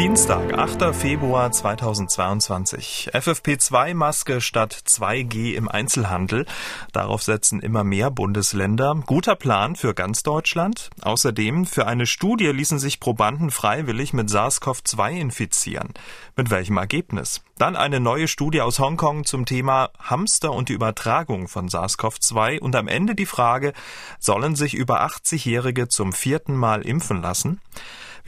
Dienstag, 8. Februar 2022. FFP2-Maske statt 2G im Einzelhandel. Darauf setzen immer mehr Bundesländer. Guter Plan für ganz Deutschland. Außerdem, für eine Studie ließen sich Probanden freiwillig mit SARS-CoV-2 infizieren. Mit welchem Ergebnis? Dann eine neue Studie aus Hongkong zum Thema Hamster und die Übertragung von SARS-CoV-2 und am Ende die Frage, sollen sich über 80-Jährige zum vierten Mal impfen lassen?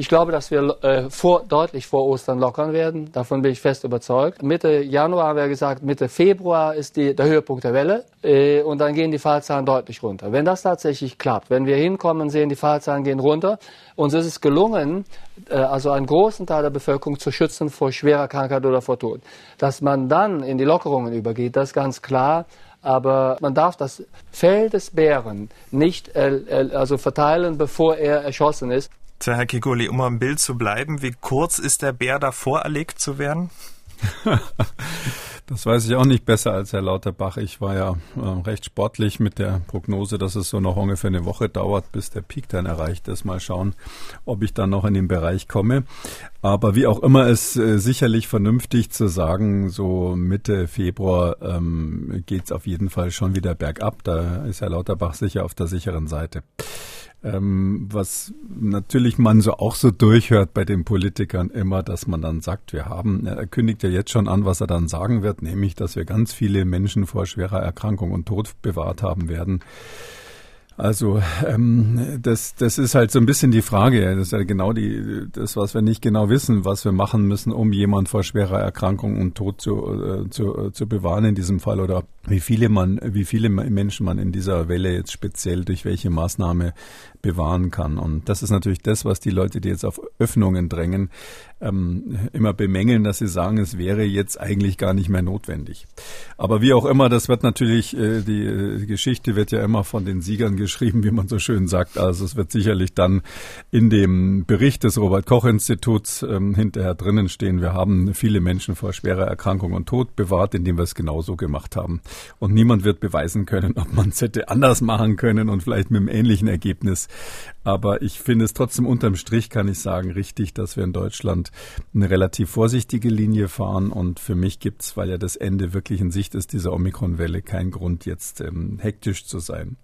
Ich glaube, dass wir äh, vor, deutlich vor Ostern lockern werden. Davon bin ich fest überzeugt. Mitte Januar haben wir gesagt, Mitte Februar ist die, der Höhepunkt der Welle. Äh, und dann gehen die Fallzahlen deutlich runter. Wenn das tatsächlich klappt, wenn wir hinkommen, sehen, die Fallzahlen gehen runter. Uns ist es gelungen, äh, also einen großen Teil der Bevölkerung zu schützen vor schwerer Krankheit oder vor Tod. Dass man dann in die Lockerungen übergeht, das ist ganz klar aber man darf das Fell des Bären nicht äh, äh, also verteilen, bevor er erschossen ist. Tja, Herr Kikoli, um am Bild zu bleiben, wie kurz ist der Bär davor erlegt zu werden? das weiß ich auch nicht besser als Herr Lauterbach. Ich war ja äh, recht sportlich mit der Prognose, dass es so noch ungefähr eine Woche dauert, bis der Peak dann erreicht ist. Mal schauen, ob ich dann noch in den Bereich komme. Aber wie auch immer, ist äh, sicherlich vernünftig zu sagen, so Mitte Februar ähm, geht es auf jeden Fall schon wieder bergab. Da ist Herr Lauterbach sicher auf der sicheren Seite. Ähm, was natürlich man so auch so durchhört bei den Politikern immer, dass man dann sagt, wir haben, er kündigt ja jetzt schon an, was er dann sagen wird, nämlich, dass wir ganz viele Menschen vor schwerer Erkrankung und Tod bewahrt haben werden. Also ähm, das, das ist halt so ein bisschen die Frage. Das ist ja genau die, das, was wir nicht genau wissen, was wir machen müssen, um jemand vor schwerer Erkrankung und Tod zu, äh, zu, äh, zu bewahren in diesem Fall oder wie viele man, wie viele Menschen man in dieser Welle jetzt speziell durch welche Maßnahme bewahren kann. Und das ist natürlich das, was die Leute, die jetzt auf Öffnungen drängen, ähm, immer bemängeln, dass sie sagen, es wäre jetzt eigentlich gar nicht mehr notwendig. Aber wie auch immer, das wird natürlich, äh, die, die Geschichte wird ja immer von den Siegern geschrieben, wie man so schön sagt. Also es wird sicherlich dann in dem Bericht des Robert Koch Instituts ähm, hinterher drinnen stehen, wir haben viele Menschen vor schwerer Erkrankung und Tod bewahrt, indem wir es genauso gemacht haben. Und niemand wird beweisen können, ob man es hätte anders machen können und vielleicht mit einem ähnlichen Ergebnis. Aber ich finde es trotzdem unterm Strich, kann ich sagen, richtig, dass wir in Deutschland eine relativ vorsichtige Linie fahren. Und für mich gibt es, weil ja das Ende wirklich in Sicht ist, dieser Omikron-Welle, keinen Grund, jetzt ähm, hektisch zu sein.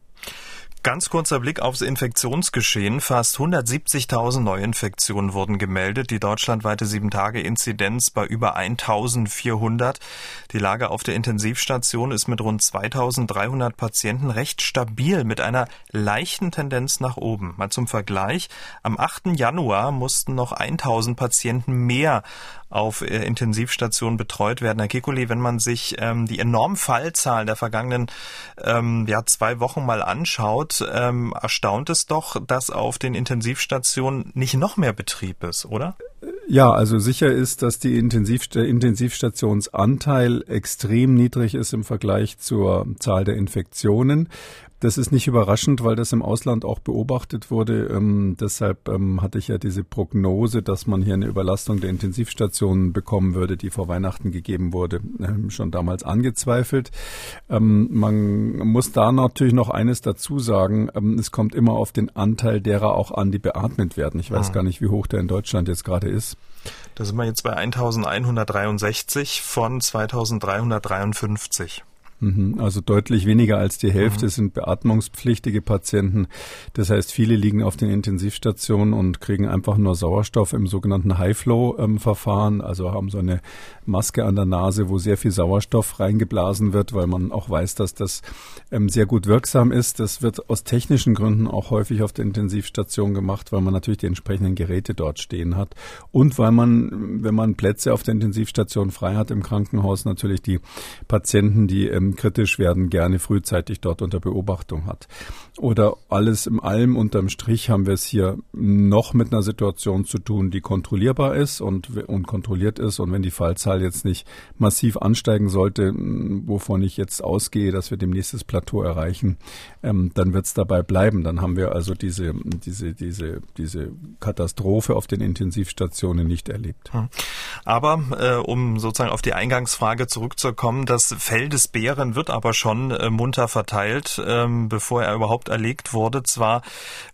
Ganz kurzer Blick aufs Infektionsgeschehen. Fast 170.000 Neuinfektionen wurden gemeldet. Die deutschlandweite 7-Tage-Inzidenz bei über 1.400. Die Lage auf der Intensivstation ist mit rund 2.300 Patienten recht stabil mit einer leichten Tendenz nach oben. Mal zum Vergleich. Am 8. Januar mussten noch 1.000 Patienten mehr auf äh, Intensivstationen betreut werden. Herr Kikuli, wenn man sich ähm, die enormen Fallzahlen der vergangenen ähm, ja, zwei Wochen mal anschaut, ähm, erstaunt es doch, dass auf den Intensivstationen nicht noch mehr Betrieb ist, oder? Ja, also sicher ist, dass die Intensivst Intensivstationsanteil extrem niedrig ist im Vergleich zur Zahl der Infektionen. Das ist nicht überraschend, weil das im Ausland auch beobachtet wurde. Ähm, deshalb ähm, hatte ich ja diese Prognose, dass man hier eine Überlastung der Intensivstationen bekommen würde, die vor Weihnachten gegeben wurde, ähm, schon damals angezweifelt. Ähm, man muss da natürlich noch eines dazu sagen. Ähm, es kommt immer auf den Anteil derer auch an, die beatmet werden. Ich weiß mhm. gar nicht, wie hoch der in Deutschland jetzt gerade ist. Da sind wir jetzt bei 1163 von 2353. Mhm. Also deutlich weniger als die Hälfte mhm. sind beatmungspflichtige Patienten. Das heißt, viele liegen auf den Intensivstationen und kriegen einfach nur Sauerstoff im sogenannten High-Flow-Verfahren, also haben so eine Maske an der Nase, wo sehr viel Sauerstoff reingeblasen wird, weil man auch weiß, dass das ähm, sehr gut wirksam ist. Das wird aus technischen Gründen auch häufig auf der Intensivstation gemacht, weil man natürlich die entsprechenden Geräte dort stehen hat und weil man, wenn man Plätze auf der Intensivstation frei hat im Krankenhaus, natürlich die Patienten, die ähm, kritisch werden, gerne frühzeitig dort unter Beobachtung hat. Oder alles im allem unterm Strich haben wir es hier noch mit einer Situation zu tun, die kontrollierbar ist und, und kontrolliert ist. Und wenn die Fallzahl jetzt nicht massiv ansteigen sollte, wovon ich jetzt ausgehe, dass wir demnächst das Plateau erreichen, ähm, dann wird es dabei bleiben. Dann haben wir also diese, diese, diese, diese Katastrophe auf den Intensivstationen nicht erlebt. Hm. Aber äh, um sozusagen auf die Eingangsfrage zurückzukommen, das Fell des Bären wird aber schon äh, munter verteilt, ähm, bevor er überhaupt überhaupt erlegt wurde. Zwar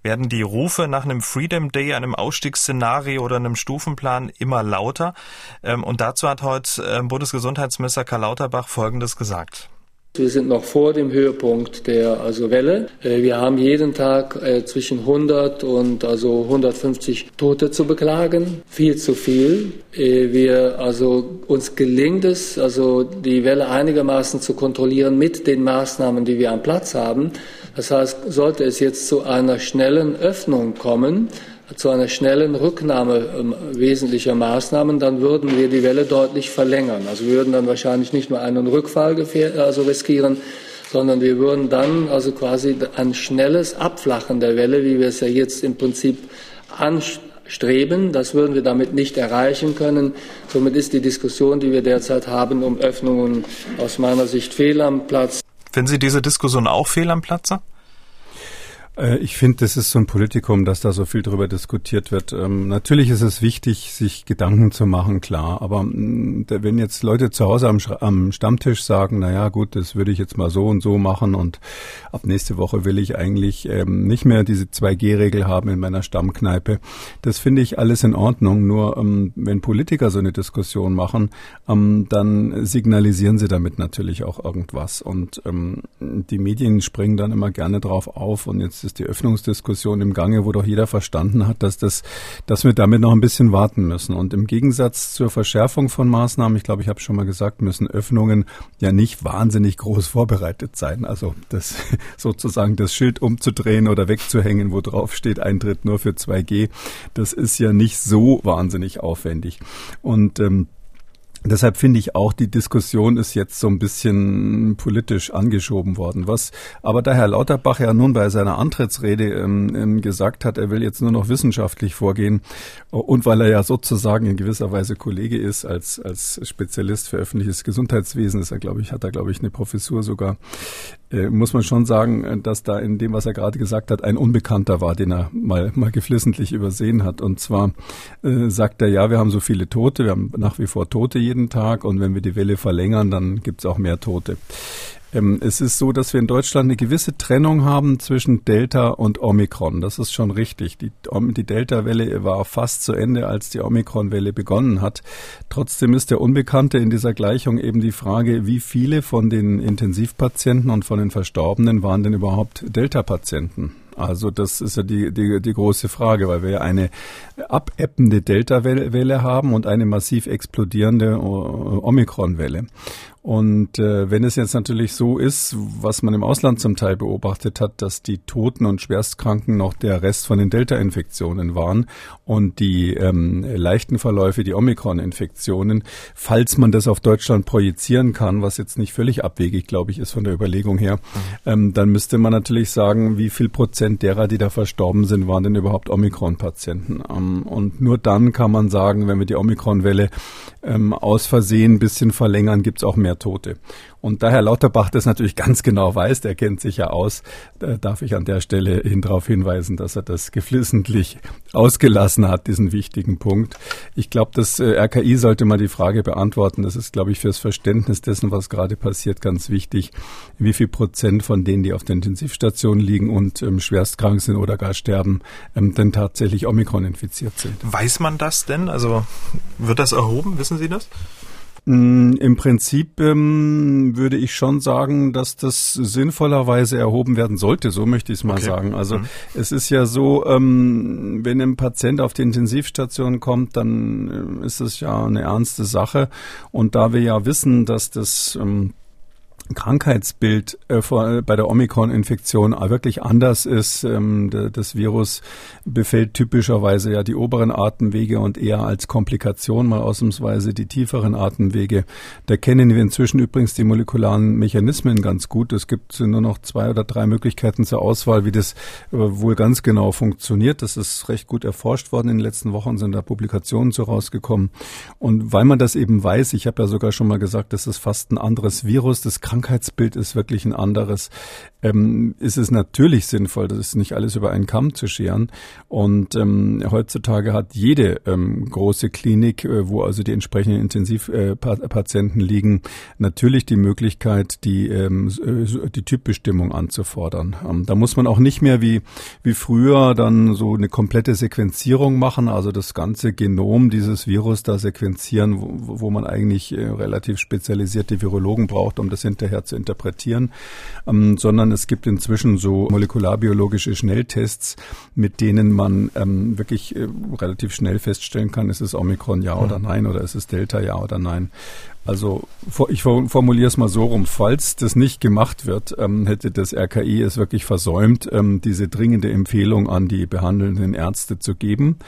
werden die Rufe nach einem Freedom Day, einem Ausstiegsszenario oder einem Stufenplan immer lauter. Ähm, und dazu hat heute ähm, Bundesgesundheitsminister Karl Lauterbach Folgendes gesagt. Wir sind noch vor dem Höhepunkt der also Welle. Äh, wir haben jeden Tag äh, zwischen 100 und also 150 Tote zu beklagen. Viel zu viel. Äh, wir also uns gelingt es also die Welle einigermaßen zu kontrollieren mit den Maßnahmen, die wir am Platz haben. Das heißt, sollte es jetzt zu einer schnellen Öffnung kommen, zu einer schnellen Rücknahme ähm, wesentlicher Maßnahmen, dann würden wir die Welle deutlich verlängern. Also wir würden dann wahrscheinlich nicht nur einen Rückfall also riskieren, sondern wir würden dann also quasi ein schnelles Abflachen der Welle, wie wir es ja jetzt im Prinzip anstreben, das würden wir damit nicht erreichen können. Somit ist die Diskussion, die wir derzeit haben, um Öffnungen aus meiner Sicht fehl am Platz. Finden Sie diese Diskussion auch fehl am Platze? Äh, ich finde, das ist so ein Politikum, dass da so viel drüber diskutiert wird. Ähm, natürlich ist es wichtig, sich Gedanken zu machen, klar. Aber mh, mm, wenn jetzt Leute zu Hause am, am, Stammtisch sagen, na ja, gut, das würde ich jetzt mal so und so machen und ab nächste Woche will ich eigentlich ähm, nicht mehr diese 2G-Regel haben in meiner Stammkneipe. Das finde ich alles in Ordnung. Nur ähm, wenn Politiker so eine Diskussion machen, ähm, dann signalisieren sie damit natürlich auch irgendwas. Und ähm, die Medien springen dann immer gerne drauf auf und jetzt ist die Öffnungsdiskussion im Gange, wo doch jeder verstanden hat, dass das, dass wir damit noch ein bisschen warten müssen. Und im Gegensatz zur Verschärfung von Maßnahmen, ich glaube, ich habe schon mal gesagt, müssen Öffnungen ja nicht wahnsinnig groß vorbereitet sein. Also das sozusagen das Schild umzudrehen oder wegzuhängen, wo drauf steht Eintritt nur für 2G, das ist ja nicht so wahnsinnig aufwendig. Und ähm, Deshalb finde ich auch, die Diskussion ist jetzt so ein bisschen politisch angeschoben worden. Was aber der Herr Lauterbach ja nun bei seiner Antrittsrede ähm, ähm, gesagt hat, er will jetzt nur noch wissenschaftlich vorgehen und weil er ja sozusagen in gewisser Weise Kollege ist als, als Spezialist für öffentliches Gesundheitswesen, ist er, glaube ich, hat er, glaube ich, eine Professur sogar, äh, muss man schon sagen, äh, dass da in dem, was er gerade gesagt hat, ein Unbekannter war, den er mal, mal geflissentlich übersehen hat. Und zwar äh, sagt er, ja, wir haben so viele Tote, wir haben nach wie vor Tote jeden Tag und wenn wir die Welle verlängern, dann gibt es auch mehr Tote. Ähm, es ist so, dass wir in Deutschland eine gewisse Trennung haben zwischen Delta und Omikron. Das ist schon richtig. Die, die Delta-Welle war fast zu Ende, als die Omikron-Welle begonnen hat. Trotzdem ist der Unbekannte in dieser Gleichung eben die Frage, wie viele von den Intensivpatienten und von den Verstorbenen waren denn überhaupt Delta-Patienten? Also das ist ja die, die, die große Frage, weil wir ja eine abebbende Delta-Welle haben und eine massiv explodierende Omikron-Welle. Und äh, wenn es jetzt natürlich so ist, was man im Ausland zum Teil beobachtet hat, dass die Toten und Schwerstkranken noch der Rest von den Delta-Infektionen waren und die ähm, leichten Verläufe die Omikron-Infektionen, falls man das auf Deutschland projizieren kann, was jetzt nicht völlig abwegig, glaube ich, ist von der Überlegung her, ähm, dann müsste man natürlich sagen, wie viel Prozent derer, die da verstorben sind, waren denn überhaupt Omikron-Patienten. Ähm, und nur dann kann man sagen, wenn wir die Omikron-Welle ähm, aus Versehen ein bisschen verlängern, gibt es auch mehr mehr Tote. Und da Herr Lauterbach das natürlich ganz genau weiß, der kennt sich ja aus, da darf ich an der Stelle hin darauf hinweisen, dass er das geflissentlich ausgelassen hat, diesen wichtigen Punkt. Ich glaube, das äh, RKI sollte mal die Frage beantworten. Das ist, glaube ich, fürs Verständnis dessen, was gerade passiert, ganz wichtig. Wie viel Prozent von denen, die auf der Intensivstation liegen und ähm, schwerst krank sind oder gar sterben, ähm, denn tatsächlich Omikron infiziert sind? Weiß man das denn? Also wird das erhoben? Wissen Sie das? Mm, Im Prinzip ähm, würde ich schon sagen, dass das sinnvollerweise erhoben werden sollte, so möchte ich es mal okay. sagen. Also mhm. es ist ja so, ähm, wenn ein Patient auf die Intensivstation kommt, dann äh, ist es ja eine ernste Sache. Und da wir ja wissen, dass das ähm, Krankheitsbild äh, vor, bei der Omikron-Infektion wirklich anders ist. Ähm, das Virus befällt typischerweise ja die oberen Atemwege und eher als Komplikation mal ausnahmsweise die tieferen Atemwege. Da kennen wir inzwischen übrigens die molekularen Mechanismen ganz gut. Es gibt nur noch zwei oder drei Möglichkeiten zur Auswahl, wie das äh, wohl ganz genau funktioniert. Das ist recht gut erforscht worden. In den letzten Wochen sind da Publikationen so rausgekommen. Und weil man das eben weiß, ich habe ja sogar schon mal gesagt, das ist fast ein anderes Virus, das Krankheitsbild Krankheitsbild ist wirklich ein anderes, ähm, ist es natürlich sinnvoll, das ist nicht alles über einen Kamm zu scheren. Und ähm, heutzutage hat jede ähm, große Klinik, äh, wo also die entsprechenden Intensivpatienten äh, liegen, natürlich die Möglichkeit, die, ähm, äh, die Typbestimmung anzufordern. Ähm, da muss man auch nicht mehr wie, wie früher dann so eine komplette Sequenzierung machen, also das ganze Genom dieses Virus da sequenzieren, wo, wo man eigentlich äh, relativ spezialisierte Virologen braucht, um das hinterher hinterher zu interpretieren, ähm, sondern es gibt inzwischen so molekularbiologische Schnelltests, mit denen man ähm, wirklich äh, relativ schnell feststellen kann, ist es Omikron ja oder nein oder ist es Delta ja oder nein. Also ich formuliere es mal so rum, falls das nicht gemacht wird, ähm, hätte das RKI es wirklich versäumt, ähm, diese dringende Empfehlung an die behandelnden Ärzte zu geben.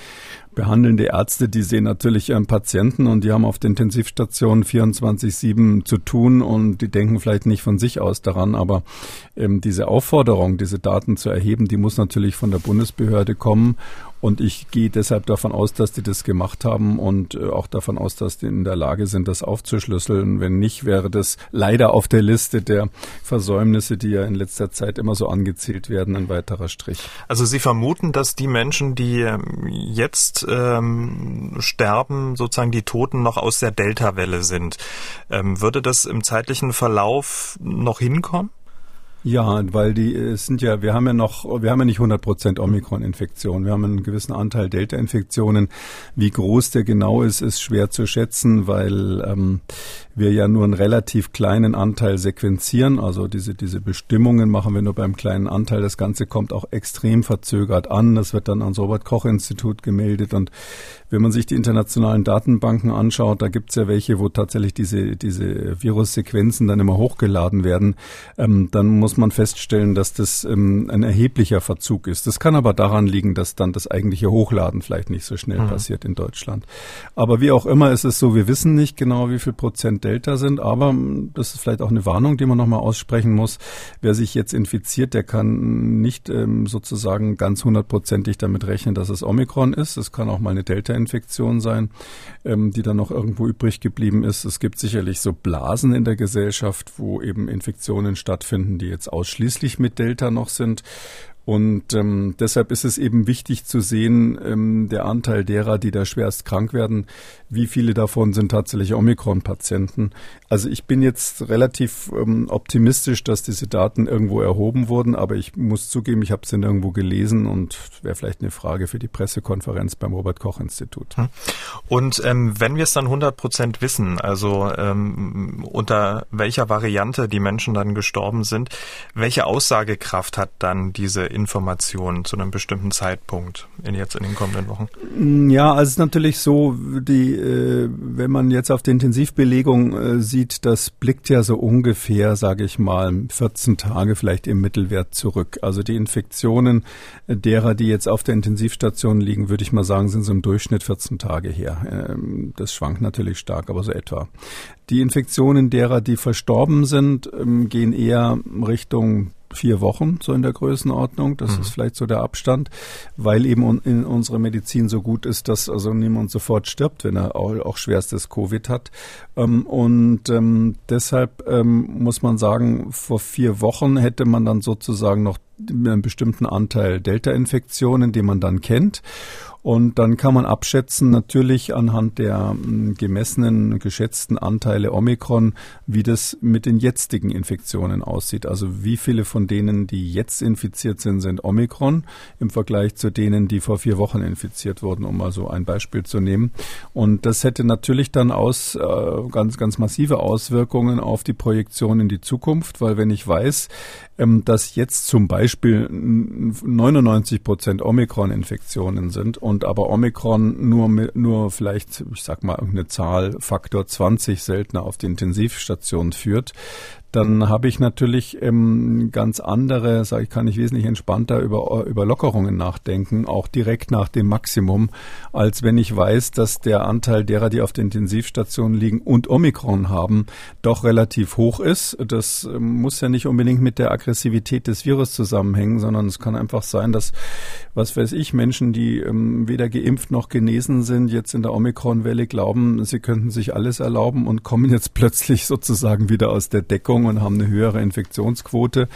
Behandelnde Ärzte, die sehen natürlich ihren Patienten und die haben auf der Intensivstation 24-7 zu tun und die denken vielleicht nicht von sich aus daran, aber ähm, diese Aufforderung, diese Daten zu erheben, die muss natürlich von der Bundesbehörde kommen und ich gehe deshalb davon aus, dass die das gemacht haben und äh, auch davon aus, dass die in der Lage sind, das aufzuschlüsseln. Wenn nicht, wäre das leider auf der Liste der Versäumnisse, die ja in letzter Zeit immer so angezählt werden, ein weiterer Strich. Also Sie vermuten, dass die Menschen, die ähm, jetzt ähm, sterben, sozusagen die Toten noch aus der Delta-Welle sind. Ähm, würde das im zeitlichen Verlauf noch hinkommen? Ja, weil die es sind ja, wir haben ja noch, wir haben ja nicht 100 Prozent Omikron-Infektionen. Wir haben einen gewissen Anteil Delta-Infektionen. Wie groß der genau ist, ist schwer zu schätzen, weil ähm, wir ja nur einen relativ kleinen Anteil sequenzieren. Also diese, diese Bestimmungen machen wir nur beim kleinen Anteil. Das Ganze kommt auch extrem verzögert an. Das wird dann ans Robert-Koch-Institut gemeldet. Und wenn man sich die internationalen Datenbanken anschaut, da gibt es ja welche, wo tatsächlich diese, diese Virussequenzen dann immer hochgeladen werden. Ähm, dann muss muss man feststellen, dass das ähm, ein erheblicher Verzug ist. Das kann aber daran liegen, dass dann das eigentliche Hochladen vielleicht nicht so schnell mhm. passiert in Deutschland. Aber wie auch immer ist es so, wir wissen nicht genau, wie viel Prozent Delta sind, aber ähm, das ist vielleicht auch eine Warnung, die man nochmal aussprechen muss. Wer sich jetzt infiziert, der kann nicht ähm, sozusagen ganz hundertprozentig damit rechnen, dass es Omikron ist. Es kann auch mal eine Delta-Infektion sein, ähm, die dann noch irgendwo übrig geblieben ist. Es gibt sicherlich so Blasen in der Gesellschaft, wo eben Infektionen stattfinden, die jetzt jetzt ausschließlich mit Delta noch sind. Und ähm, deshalb ist es eben wichtig zu sehen, ähm, der Anteil derer, die da schwerst krank werden, wie viele davon sind tatsächlich Omikron-Patienten. Also ich bin jetzt relativ ähm, optimistisch, dass diese Daten irgendwo erhoben wurden, aber ich muss zugeben, ich habe dann irgendwo gelesen und wäre vielleicht eine Frage für die Pressekonferenz beim Robert-Koch-Institut. Hm. Und ähm, wenn wir es dann 100 Prozent wissen, also ähm, unter welcher Variante die Menschen dann gestorben sind, welche Aussagekraft hat dann diese Informationen zu einem bestimmten Zeitpunkt in jetzt in den kommenden Wochen? Ja, also es ist natürlich so, die, äh, wenn man jetzt auf die Intensivbelegung äh, sieht, das blickt ja so ungefähr, sage ich mal, 14 Tage vielleicht im Mittelwert zurück. Also die Infektionen derer, die jetzt auf der Intensivstation liegen, würde ich mal sagen, sind so im Durchschnitt 14 Tage her. Ähm, das schwankt natürlich stark, aber so etwa. Die Infektionen derer, die verstorben sind, ähm, gehen eher Richtung vier Wochen, so in der Größenordnung. Das mhm. ist vielleicht so der Abstand, weil eben in unserer Medizin so gut ist, dass also niemand sofort stirbt, wenn er auch, auch schwerstes Covid hat. Ähm, und ähm, deshalb ähm, muss man sagen, vor vier Wochen hätte man dann sozusagen noch einen bestimmten Anteil Delta-Infektionen, die man dann kennt. Und dann kann man abschätzen, natürlich anhand der hm, gemessenen, geschätzten Anteile Omikron, wie das mit den jetzigen Infektionen aussieht. Also wie viele von denen, die jetzt infiziert sind, sind Omikron im Vergleich zu denen, die vor vier Wochen infiziert wurden, um mal so ein Beispiel zu nehmen. Und das hätte natürlich dann aus, äh, ganz, ganz massive Auswirkungen auf die Projektion in die Zukunft, weil wenn ich weiß, ähm, dass jetzt zum Beispiel 99 Prozent Omikron-Infektionen sind und aber Omikron nur, nur vielleicht, ich sag mal, irgendeine Zahl, Faktor 20 seltener auf die Intensivstation führt, dann habe ich natürlich ähm, ganz andere, sage ich, kann ich wesentlich entspannter über, über Lockerungen nachdenken, auch direkt nach dem Maximum, als wenn ich weiß, dass der Anteil derer, die auf der Intensivstation liegen und Omikron haben, doch relativ hoch ist. Das ähm, muss ja nicht unbedingt mit der Aggressivität des Virus zusammenhängen, sondern es kann einfach sein, dass, was weiß ich, Menschen, die ähm, weder geimpft noch genesen sind, jetzt in der Omikron-Welle glauben, sie könnten sich alles erlauben und kommen jetzt plötzlich sozusagen wieder aus der Deckung und haben eine höhere Infektionsquote.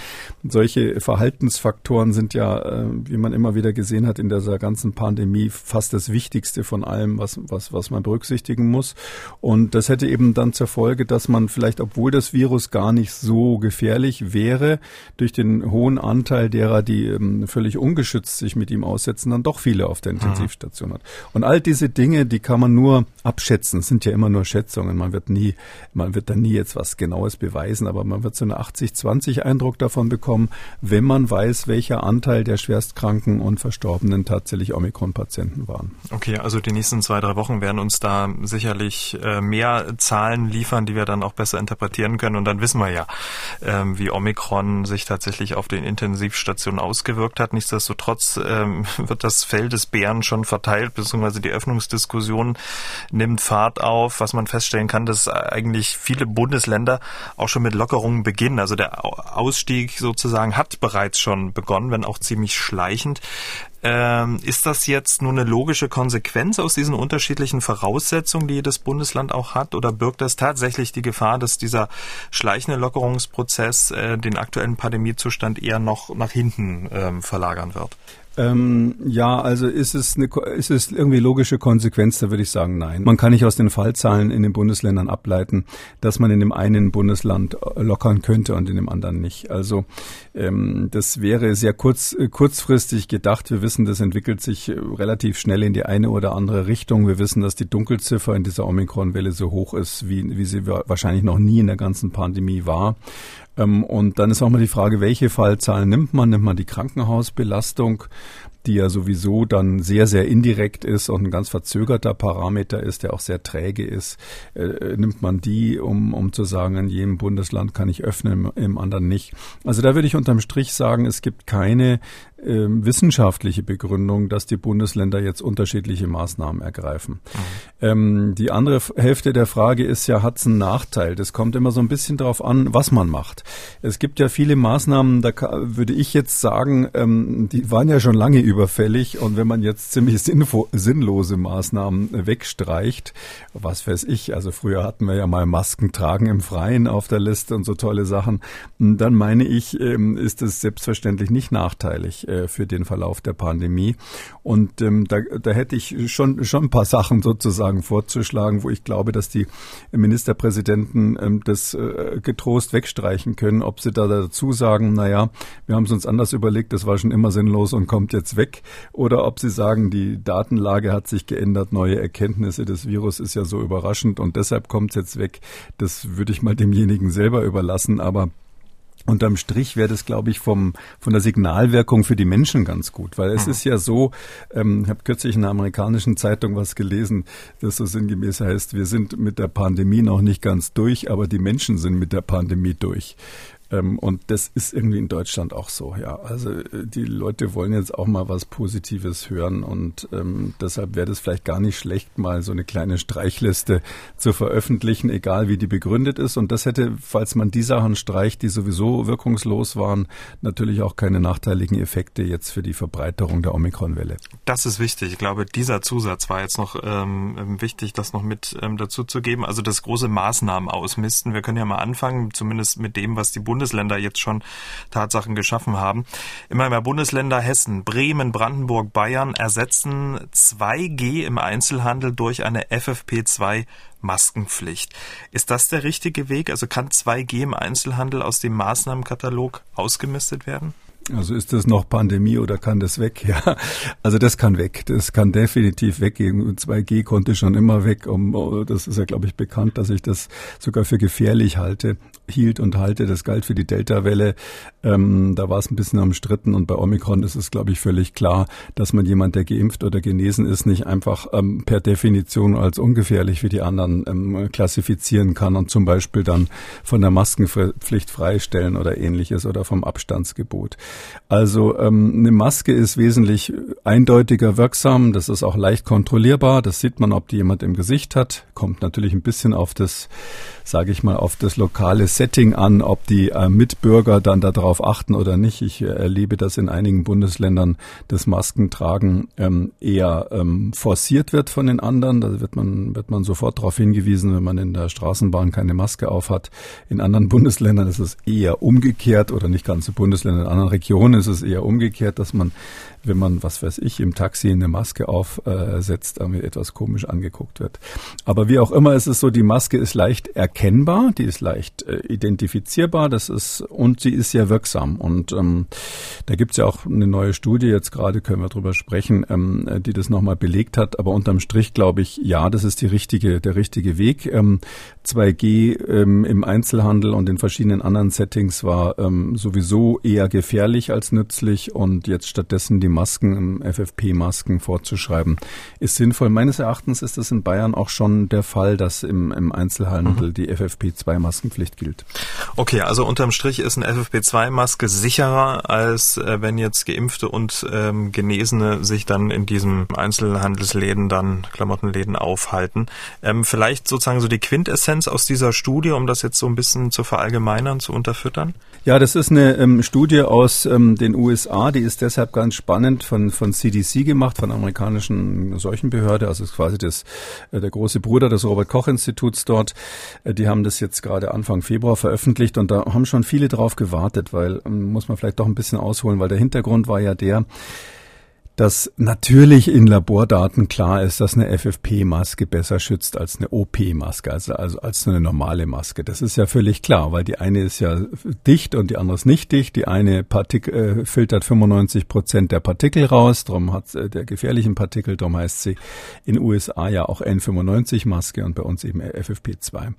Solche Verhaltensfaktoren sind ja, äh, wie man immer wieder gesehen hat in dieser ganzen Pandemie, fast das Wichtigste von allem, was, was, was man berücksichtigen muss. Und das hätte eben dann zur Folge, dass man vielleicht, obwohl das Virus gar nicht so gefährlich wäre, durch den hohen Anteil derer, die ähm, völlig ungeschützt sich mit ihm aussetzen, dann doch viele auf der mhm. Intensivstation hat. Und all diese Dinge, die kann man nur abschätzen. Es sind ja immer nur Schätzungen. Man wird nie, man wird da nie jetzt was Genaues beweisen, aber man wird so eine 80-20 Eindruck davon bekommen, wenn man weiß, welcher Anteil der Schwerstkranken und Verstorbenen tatsächlich Omikron-Patienten waren. Okay, also die nächsten zwei, drei Wochen werden uns da sicherlich äh, mehr Zahlen liefern, die wir dann auch besser interpretieren können. Und dann wissen wir ja, ähm, wie Omikron sich tatsächlich auf den Intensivstationen ausgewirkt hat. Nichtsdestotrotz ähm, wird das Fell des Bären schon verteilt, beziehungsweise die Öffnungsdiskussion nimmt Fahrt auf. Was man feststellen kann, dass eigentlich viele Bundesländer auch schon mit Lockerungen beginnen. Also der Ausstieg sozusagen hat bereits schon begonnen, wenn auch ziemlich schleichend. Ähm, ist das jetzt nur eine logische Konsequenz aus diesen unterschiedlichen Voraussetzungen, die jedes Bundesland auch hat? Oder birgt das tatsächlich die Gefahr, dass dieser schleichende Lockerungsprozess äh, den aktuellen Pandemiezustand eher noch nach hinten ähm, verlagern wird? Ähm, ja, also ist es, eine, ist es irgendwie logische Konsequenz, da würde ich sagen, nein. Man kann nicht aus den Fallzahlen in den Bundesländern ableiten, dass man in dem einen Bundesland lockern könnte und in dem anderen nicht. Also ähm, das wäre sehr kurz, kurzfristig gedacht. Wir wissen, das entwickelt sich relativ schnell in die eine oder andere Richtung. Wir wissen, dass die Dunkelziffer in dieser Omikron-Welle so hoch ist, wie, wie sie wahrscheinlich noch nie in der ganzen Pandemie war. Ähm, und dann ist auch mal die Frage, welche Fallzahlen nimmt man? Nimmt man die Krankenhausbelastung? die ja sowieso dann sehr, sehr indirekt ist und ein ganz verzögerter Parameter ist, der auch sehr träge ist, äh, nimmt man die, um, um zu sagen, in jedem Bundesland kann ich öffnen, im, anderen nicht. Also da würde ich unterm Strich sagen, es gibt keine äh, wissenschaftliche Begründung, dass die Bundesländer jetzt unterschiedliche Maßnahmen ergreifen. Ähm, die andere Hälfte der Frage ist ja, hat es einen Nachteil? Das kommt immer so ein bisschen darauf an, was man macht. Es gibt ja viele Maßnahmen, da würde ich jetzt sagen, ähm, die waren ja schon lange überfällig und wenn man jetzt ziemlich sinnlose Maßnahmen wegstreicht, was weiß ich, also früher hatten wir ja mal Masken tragen im Freien auf der Liste und so tolle Sachen, dann meine ich, ähm, ist es selbstverständlich nicht nachteilig äh, für den Verlauf der Pandemie. Und ähm, da, da hätte ich schon, schon ein paar Sachen sozusagen vorzuschlagen, wo ich glaube, dass die Ministerpräsidenten ähm, das äh, getrost wegstreichen können. Ob sie da dazu sagen, naja, wir haben es uns anders überlegt, das war schon immer sinnlos und kommt jetzt weg. Oder ob sie sagen, die Datenlage hat sich geändert, neue Erkenntnisse des Virus ist ja so überraschend und deshalb kommt es jetzt weg. Das würde ich mal demjenigen selber überlassen. Aber Unterm Strich wäre das, glaube ich, vom, von der Signalwirkung für die Menschen ganz gut, weil es mhm. ist ja so, ähm, ich habe kürzlich in einer amerikanischen Zeitung was gelesen, das so sinngemäß heißt, wir sind mit der Pandemie noch nicht ganz durch, aber die Menschen sind mit der Pandemie durch. Ähm, und das ist irgendwie in Deutschland auch so, ja. Also äh, die Leute wollen jetzt auch mal was Positives hören und ähm, deshalb wäre das vielleicht gar nicht schlecht, mal so eine kleine Streichliste zu veröffentlichen, egal wie die begründet ist. Und das hätte, falls man die Sachen streicht, die sowieso wirkungslos waren, natürlich auch keine nachteiligen Effekte jetzt für die Verbreiterung der Omikron-Welle. Das ist wichtig. Ich glaube, dieser Zusatz war jetzt noch ähm, wichtig, das noch mit ähm, dazu zu geben. Also das große Maßnahmen ausmisten. Wir können ja mal anfangen, zumindest mit dem, was die Bund Bundesländer jetzt schon Tatsachen geschaffen haben. Immer mehr Bundesländer Hessen, Bremen, Brandenburg, Bayern ersetzen 2G im Einzelhandel durch eine FFP2 Maskenpflicht. Ist das der richtige Weg? Also kann 2G im Einzelhandel aus dem Maßnahmenkatalog ausgemistet werden? Also ist das noch Pandemie oder kann das weg? Ja, also das kann weg. Das kann definitiv weggehen. 2G konnte schon immer weg. Um, das ist ja, glaube ich, bekannt, dass ich das sogar für gefährlich halte, hielt und halte. Das galt für die Delta-Welle. Ähm, da war es ein bisschen umstritten und bei Omikron ist es, glaube ich, völlig klar, dass man jemand, der geimpft oder genesen ist, nicht einfach ähm, per Definition als ungefährlich wie die anderen ähm, klassifizieren kann und zum Beispiel dann von der Maskenpflicht freistellen oder ähnliches oder vom Abstandsgebot. Also ähm, eine Maske ist wesentlich eindeutiger wirksam. Das ist auch leicht kontrollierbar. Das sieht man, ob die jemand im Gesicht hat. Kommt natürlich ein bisschen auf das, sage ich mal, auf das lokale Setting an, ob die äh, Mitbürger dann darauf achten oder nicht. Ich äh, erlebe, dass in einigen Bundesländern das Maskentragen ähm, eher ähm, forciert wird von den anderen. Da wird man, wird man sofort darauf hingewiesen, wenn man in der Straßenbahn keine Maske auf hat. In anderen Bundesländern ist es eher umgekehrt oder nicht ganze Bundesländer, in anderen Regionen ist es eher umgekehrt, dass man wenn man, was weiß ich, im Taxi eine Maske aufsetzt, damit etwas komisch angeguckt wird. Aber wie auch immer, ist es so, die Maske ist leicht erkennbar, die ist leicht äh, identifizierbar, das ist, und sie ist sehr wirksam. Und ähm, da gibt's ja auch eine neue Studie, jetzt gerade können wir drüber sprechen, ähm, die das nochmal belegt hat. Aber unterm Strich glaube ich, ja, das ist die richtige, der richtige Weg. Ähm, 2G ähm, im Einzelhandel und in verschiedenen anderen Settings war ähm, sowieso eher gefährlich als nützlich und jetzt stattdessen die Masken, FFP-Masken vorzuschreiben, ist sinnvoll. Meines Erachtens ist das in Bayern auch schon der Fall, dass im, im Einzelhandel mhm. die FFP2-Maskenpflicht gilt. Okay, also unterm Strich ist eine FFP2-Maske sicherer, als äh, wenn jetzt Geimpfte und ähm, Genesene sich dann in diesem Einzelhandelsläden, dann Klamottenläden aufhalten. Ähm, vielleicht sozusagen so die Quintessenz aus dieser Studie, um das jetzt so ein bisschen zu verallgemeinern, zu unterfüttern? Ja, das ist eine ähm, Studie aus ähm, den USA, die ist deshalb ganz spannend von, von CDC gemacht, von amerikanischen Seuchenbehörde, also ist quasi das, äh, der große Bruder des Robert-Koch-Instituts dort. Äh, die haben das jetzt gerade Anfang Februar veröffentlicht und da haben schon viele drauf gewartet, weil, ähm, muss man vielleicht doch ein bisschen ausholen, weil der Hintergrund war ja der, dass natürlich in Labordaten klar ist, dass eine FFP-Maske besser schützt als eine OP-Maske, also, also als eine normale Maske. Das ist ja völlig klar, weil die eine ist ja dicht und die andere ist nicht dicht. Die eine Partik äh, filtert 95 Prozent der Partikel raus, darum hat äh, der gefährlichen Partikel, darum heißt sie in USA ja auch N95-Maske und bei uns eben FFP2.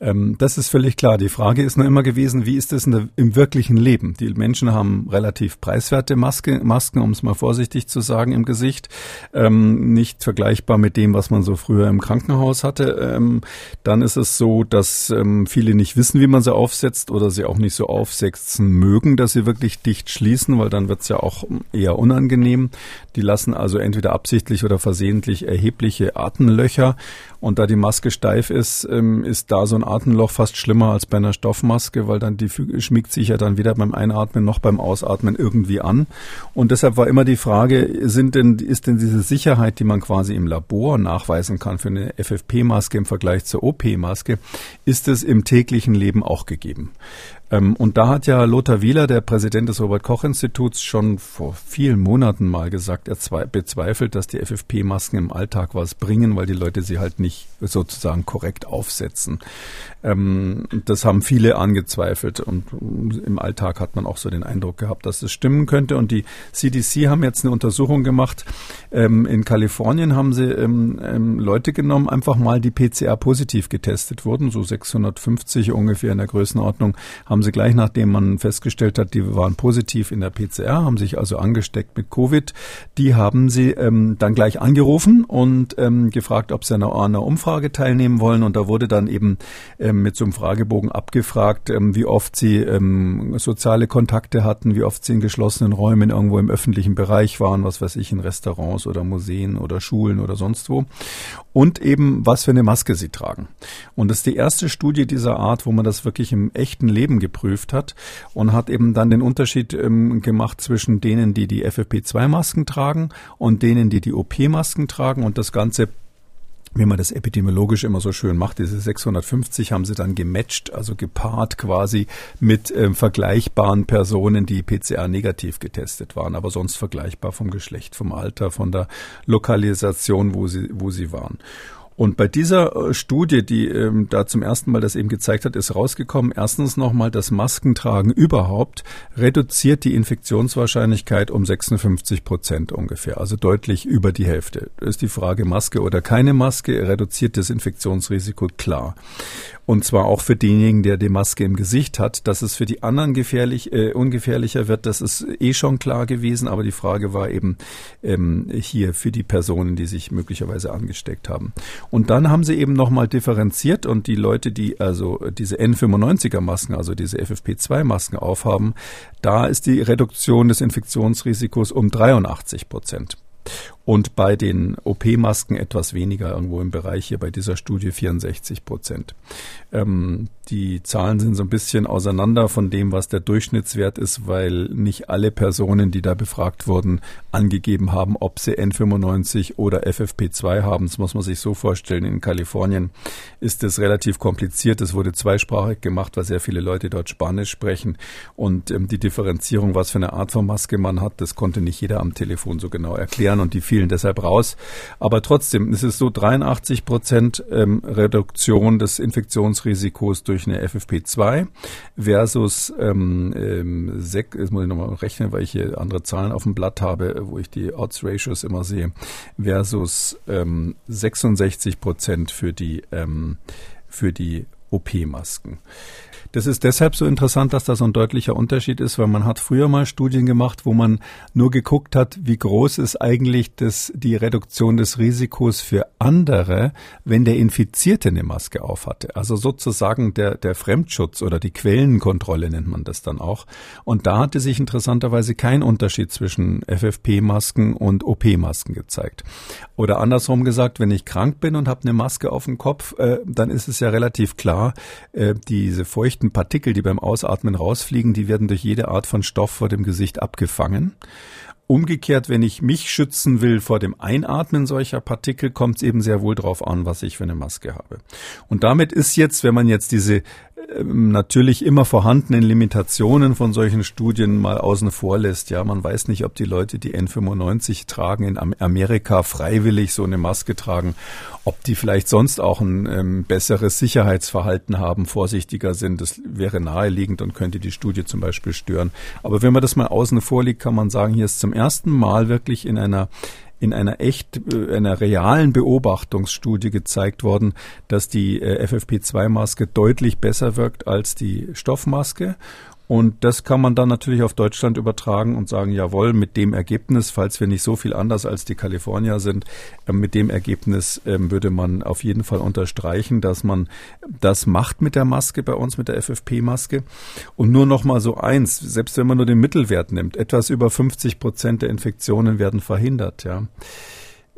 Ähm, das ist völlig klar. Die Frage ist nur immer gewesen, wie ist das der, im wirklichen Leben? Die Menschen haben relativ preiswerte Maske, Masken, um es mal vorsichtig sozusagen im Gesicht. Ähm, nicht vergleichbar mit dem, was man so früher im Krankenhaus hatte. Ähm, dann ist es so, dass ähm, viele nicht wissen, wie man sie aufsetzt oder sie auch nicht so aufsetzen mögen, dass sie wirklich dicht schließen, weil dann wird es ja auch eher unangenehm. Die lassen also entweder absichtlich oder versehentlich erhebliche Atemlöcher. Und da die Maske steif ist, ähm, ist da so ein Atemloch fast schlimmer als bei einer Stoffmaske, weil dann die schmiegt sich ja dann weder beim Einatmen noch beim Ausatmen irgendwie an. Und deshalb war immer die Frage, sind denn, ist denn diese Sicherheit, die man quasi im Labor nachweisen kann für eine FFP-Maske im Vergleich zur OP-Maske, ist es im täglichen Leben auch gegeben? Ähm, und da hat ja Lothar Wieler, der Präsident des Robert-Koch-Instituts, schon vor vielen Monaten mal gesagt, er bezweifelt, dass die FFP-Masken im Alltag was bringen, weil die Leute sie halt nicht sozusagen korrekt aufsetzen. Ähm, das haben viele angezweifelt und im Alltag hat man auch so den Eindruck gehabt, dass es stimmen könnte. Und die CDC haben jetzt eine Untersuchung gemacht. Ähm, in Kalifornien haben sie Leute genommen, einfach mal die PCR positiv getestet wurden, so 650 ungefähr in der Größenordnung, haben haben sie gleich nachdem man festgestellt hat, die waren positiv in der PCR, haben sich also angesteckt mit Covid, die haben sie ähm, dann gleich angerufen und ähm, gefragt, ob sie an einer, Umfrage teilnehmen wollen. Und da wurde dann eben ähm, mit so einem Fragebogen abgefragt, ähm, wie oft sie ähm, soziale Kontakte hatten, wie oft sie in geschlossenen Räumen irgendwo im öffentlichen Bereich waren, was weiß ich, in Restaurants oder Museen oder Schulen oder sonst wo. Und eben, was für eine Maske sie tragen. Und das ist die erste Studie dieser Art, wo man das wirklich im echten Leben geprüft hat und hat eben dann den Unterschied ähm, gemacht zwischen denen, die die FFP2-Masken tragen und denen, die die OP-Masken tragen und das Ganze wie man das epidemiologisch immer so schön macht, diese 650 haben sie dann gematcht, also gepaart quasi mit äh, vergleichbaren Personen, die PCR negativ getestet waren, aber sonst vergleichbar vom Geschlecht, vom Alter, von der Lokalisation, wo sie, wo sie waren. Und bei dieser äh, Studie, die ähm, da zum ersten Mal das eben gezeigt hat, ist rausgekommen, erstens nochmal, das Maskentragen überhaupt reduziert die Infektionswahrscheinlichkeit um 56 Prozent ungefähr, also deutlich über die Hälfte. Da ist die Frage Maske oder keine Maske, reduziert das Infektionsrisiko klar. Und zwar auch für denjenigen, der die Maske im Gesicht hat. Dass es für die anderen gefährlich, äh, ungefährlicher wird, das ist eh schon klar gewesen. Aber die Frage war eben ähm, hier für die Personen, die sich möglicherweise angesteckt haben. Und dann haben sie eben nochmal differenziert und die Leute, die also diese N95er Masken, also diese FFP2 Masken aufhaben, da ist die Reduktion des Infektionsrisikos um 83 Prozent und bei den OP-Masken etwas weniger, irgendwo im Bereich hier bei dieser Studie 64 Prozent. Ähm, die Zahlen sind so ein bisschen auseinander von dem, was der Durchschnittswert ist, weil nicht alle Personen, die da befragt wurden, angegeben haben, ob sie N95 oder FFP2 haben. Das muss man sich so vorstellen. In Kalifornien ist es relativ kompliziert. Es wurde zweisprachig gemacht, weil sehr viele Leute dort Spanisch sprechen. Und ähm, die Differenzierung, was für eine Art von Maske man hat, das konnte nicht jeder am Telefon so genau erklären. Und die fielen deshalb raus. Aber trotzdem, es ist so 83 Prozent ähm, Reduktion des Infektionsrisikos durch eine FFP2 versus ähm, ähm, sech, jetzt muss ich nochmal rechnen, weil ich hier andere Zahlen auf dem Blatt habe, wo ich die Odds Ratios immer sehe, versus ähm, 66 Prozent für die ähm, für die OP-Masken. Das ist deshalb so interessant, dass da so ein deutlicher Unterschied ist, weil man hat früher mal Studien gemacht, wo man nur geguckt hat, wie groß ist eigentlich das, die Reduktion des Risikos für andere, wenn der Infizierte eine Maske aufhatte. Also sozusagen der, der Fremdschutz oder die Quellenkontrolle nennt man das dann auch. Und da hatte sich interessanterweise kein Unterschied zwischen FFP-Masken und OP-Masken gezeigt. Oder andersrum gesagt, wenn ich krank bin und habe eine Maske auf dem Kopf, äh, dann ist es ja relativ klar, äh, diese feuchten feuchten Partikel, die beim Ausatmen rausfliegen, die werden durch jede Art von Stoff vor dem Gesicht abgefangen. Umgekehrt, wenn ich mich schützen will vor dem Einatmen solcher Partikel, kommt es eben sehr wohl darauf an, was ich für eine Maske habe. Und damit ist jetzt, wenn man jetzt diese natürlich immer vorhandenen Limitationen von solchen Studien mal außen vor lässt. Ja, man weiß nicht, ob die Leute, die N95 tragen, in Amerika freiwillig so eine Maske tragen, ob die vielleicht sonst auch ein ähm, besseres Sicherheitsverhalten haben, vorsichtiger sind. Das wäre naheliegend und könnte die Studie zum Beispiel stören. Aber wenn man das mal außen vor liegt, kann man sagen, hier ist zum ersten Mal wirklich in einer in einer echt, äh, einer realen Beobachtungsstudie gezeigt worden, dass die äh, FFP2-Maske deutlich besser wirkt als die Stoffmaske und das kann man dann natürlich auf Deutschland übertragen und sagen, jawohl, mit dem Ergebnis, falls wir nicht so viel anders als die Kalifornier sind, äh, mit dem Ergebnis äh, würde man auf jeden Fall unterstreichen, dass man das macht mit der Maske bei uns, mit der FFP-Maske. Und nur noch mal so eins, selbst wenn man nur den Mittelwert nimmt, etwas über 50 Prozent der Infektionen werden verhindert, ja.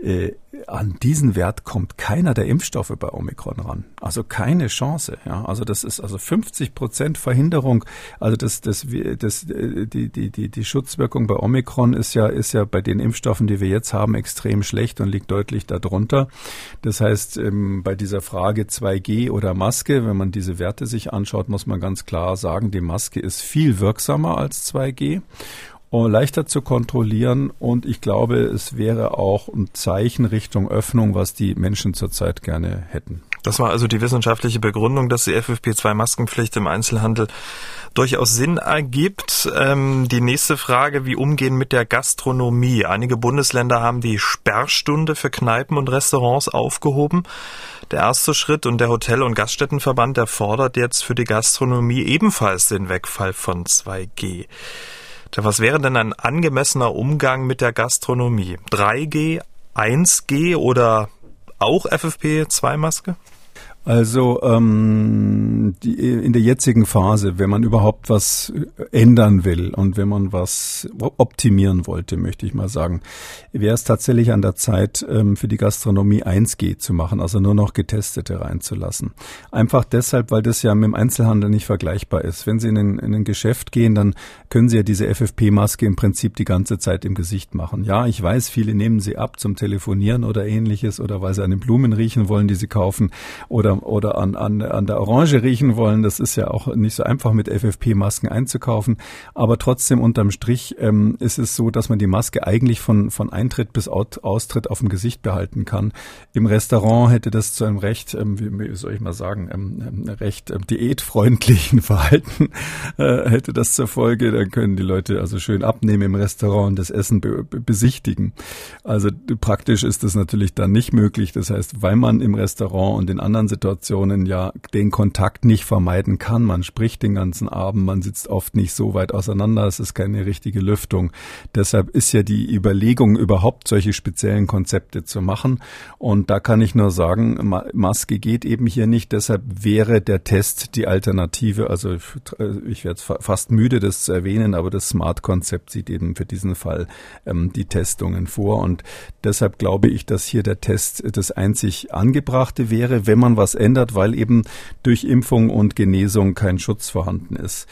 Äh, an diesen Wert kommt keiner der Impfstoffe bei Omikron ran. Also keine Chance. Ja, also das ist also 50 Prozent Verhinderung. Also das, das, das, die, die, die, die Schutzwirkung bei Omikron ist ja, ist ja bei den Impfstoffen, die wir jetzt haben, extrem schlecht und liegt deutlich darunter. Das heißt, ähm, bei dieser Frage 2G oder Maske, wenn man diese Werte sich anschaut, muss man ganz klar sagen, die Maske ist viel wirksamer als 2G leichter zu kontrollieren und ich glaube, es wäre auch ein Zeichen Richtung Öffnung, was die Menschen zurzeit gerne hätten. Das war also die wissenschaftliche Begründung, dass die FFP2-Maskenpflicht im Einzelhandel durchaus Sinn ergibt. Ähm, die nächste Frage, wie umgehen mit der Gastronomie? Einige Bundesländer haben die Sperrstunde für Kneipen und Restaurants aufgehoben. Der erste Schritt und der Hotel- und Gaststättenverband, der fordert jetzt für die Gastronomie ebenfalls den Wegfall von 2G. Was wäre denn ein angemessener Umgang mit der Gastronomie? 3G, 1G oder auch FFP2-Maske? Also ähm, die, in der jetzigen Phase, wenn man überhaupt was ändern will und wenn man was optimieren wollte, möchte ich mal sagen, wäre es tatsächlich an der Zeit, ähm, für die Gastronomie 1G zu machen, also nur noch Getestete reinzulassen. Einfach deshalb, weil das ja mit dem Einzelhandel nicht vergleichbar ist. Wenn Sie in ein, in ein Geschäft gehen, dann können Sie ja diese FFP-Maske im Prinzip die ganze Zeit im Gesicht machen. Ja, ich weiß, viele nehmen sie ab zum Telefonieren oder ähnliches oder weil sie an den Blumen riechen wollen, die sie kaufen oder oder, an, an, an der Orange riechen wollen. Das ist ja auch nicht so einfach mit FFP-Masken einzukaufen. Aber trotzdem unterm Strich ähm, ist es so, dass man die Maske eigentlich von, von Eintritt bis Austritt auf dem Gesicht behalten kann. Im Restaurant hätte das zu einem recht, ähm, wie, wie soll ich mal sagen, ähm, ähm recht ähm, diätfreundlichen Verhalten äh, hätte das zur Folge. Dann können die Leute also schön abnehmen im Restaurant und das Essen be besichtigen. Also praktisch ist das natürlich dann nicht möglich. Das heißt, weil man im Restaurant und in anderen Situationen ja den Kontakt nicht vermeiden kann, man spricht den ganzen Abend, man sitzt oft nicht so weit auseinander, es ist keine richtige Lüftung. Deshalb ist ja die Überlegung, überhaupt solche speziellen Konzepte zu machen. Und da kann ich nur sagen, Maske geht eben hier nicht. Deshalb wäre der Test die Alternative. Also ich, ich werde fast müde, das zu erwähnen, aber das Smart-Konzept sieht eben für diesen Fall ähm, die Testungen vor. Und deshalb glaube ich, dass hier der Test das einzig angebrachte wäre, wenn man was ändert, weil eben durch Impfung und Genesung kein Schutz vorhanden ist.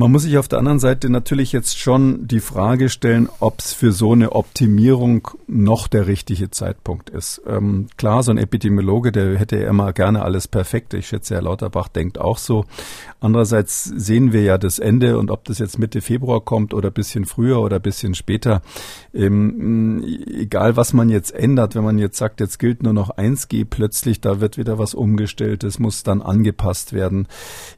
Man muss sich auf der anderen Seite natürlich jetzt schon die Frage stellen, ob es für so eine Optimierung noch der richtige Zeitpunkt ist. Ähm, klar, so ein Epidemiologe, der hätte ja immer gerne alles perfekt. Ich schätze, Herr Lauterbach denkt auch so. Andererseits sehen wir ja das Ende und ob das jetzt Mitte Februar kommt oder bisschen früher oder bisschen später, ähm, egal was man jetzt ändert, wenn man jetzt sagt, jetzt gilt nur noch 1G, plötzlich da wird wieder was umgestellt, es muss dann angepasst werden.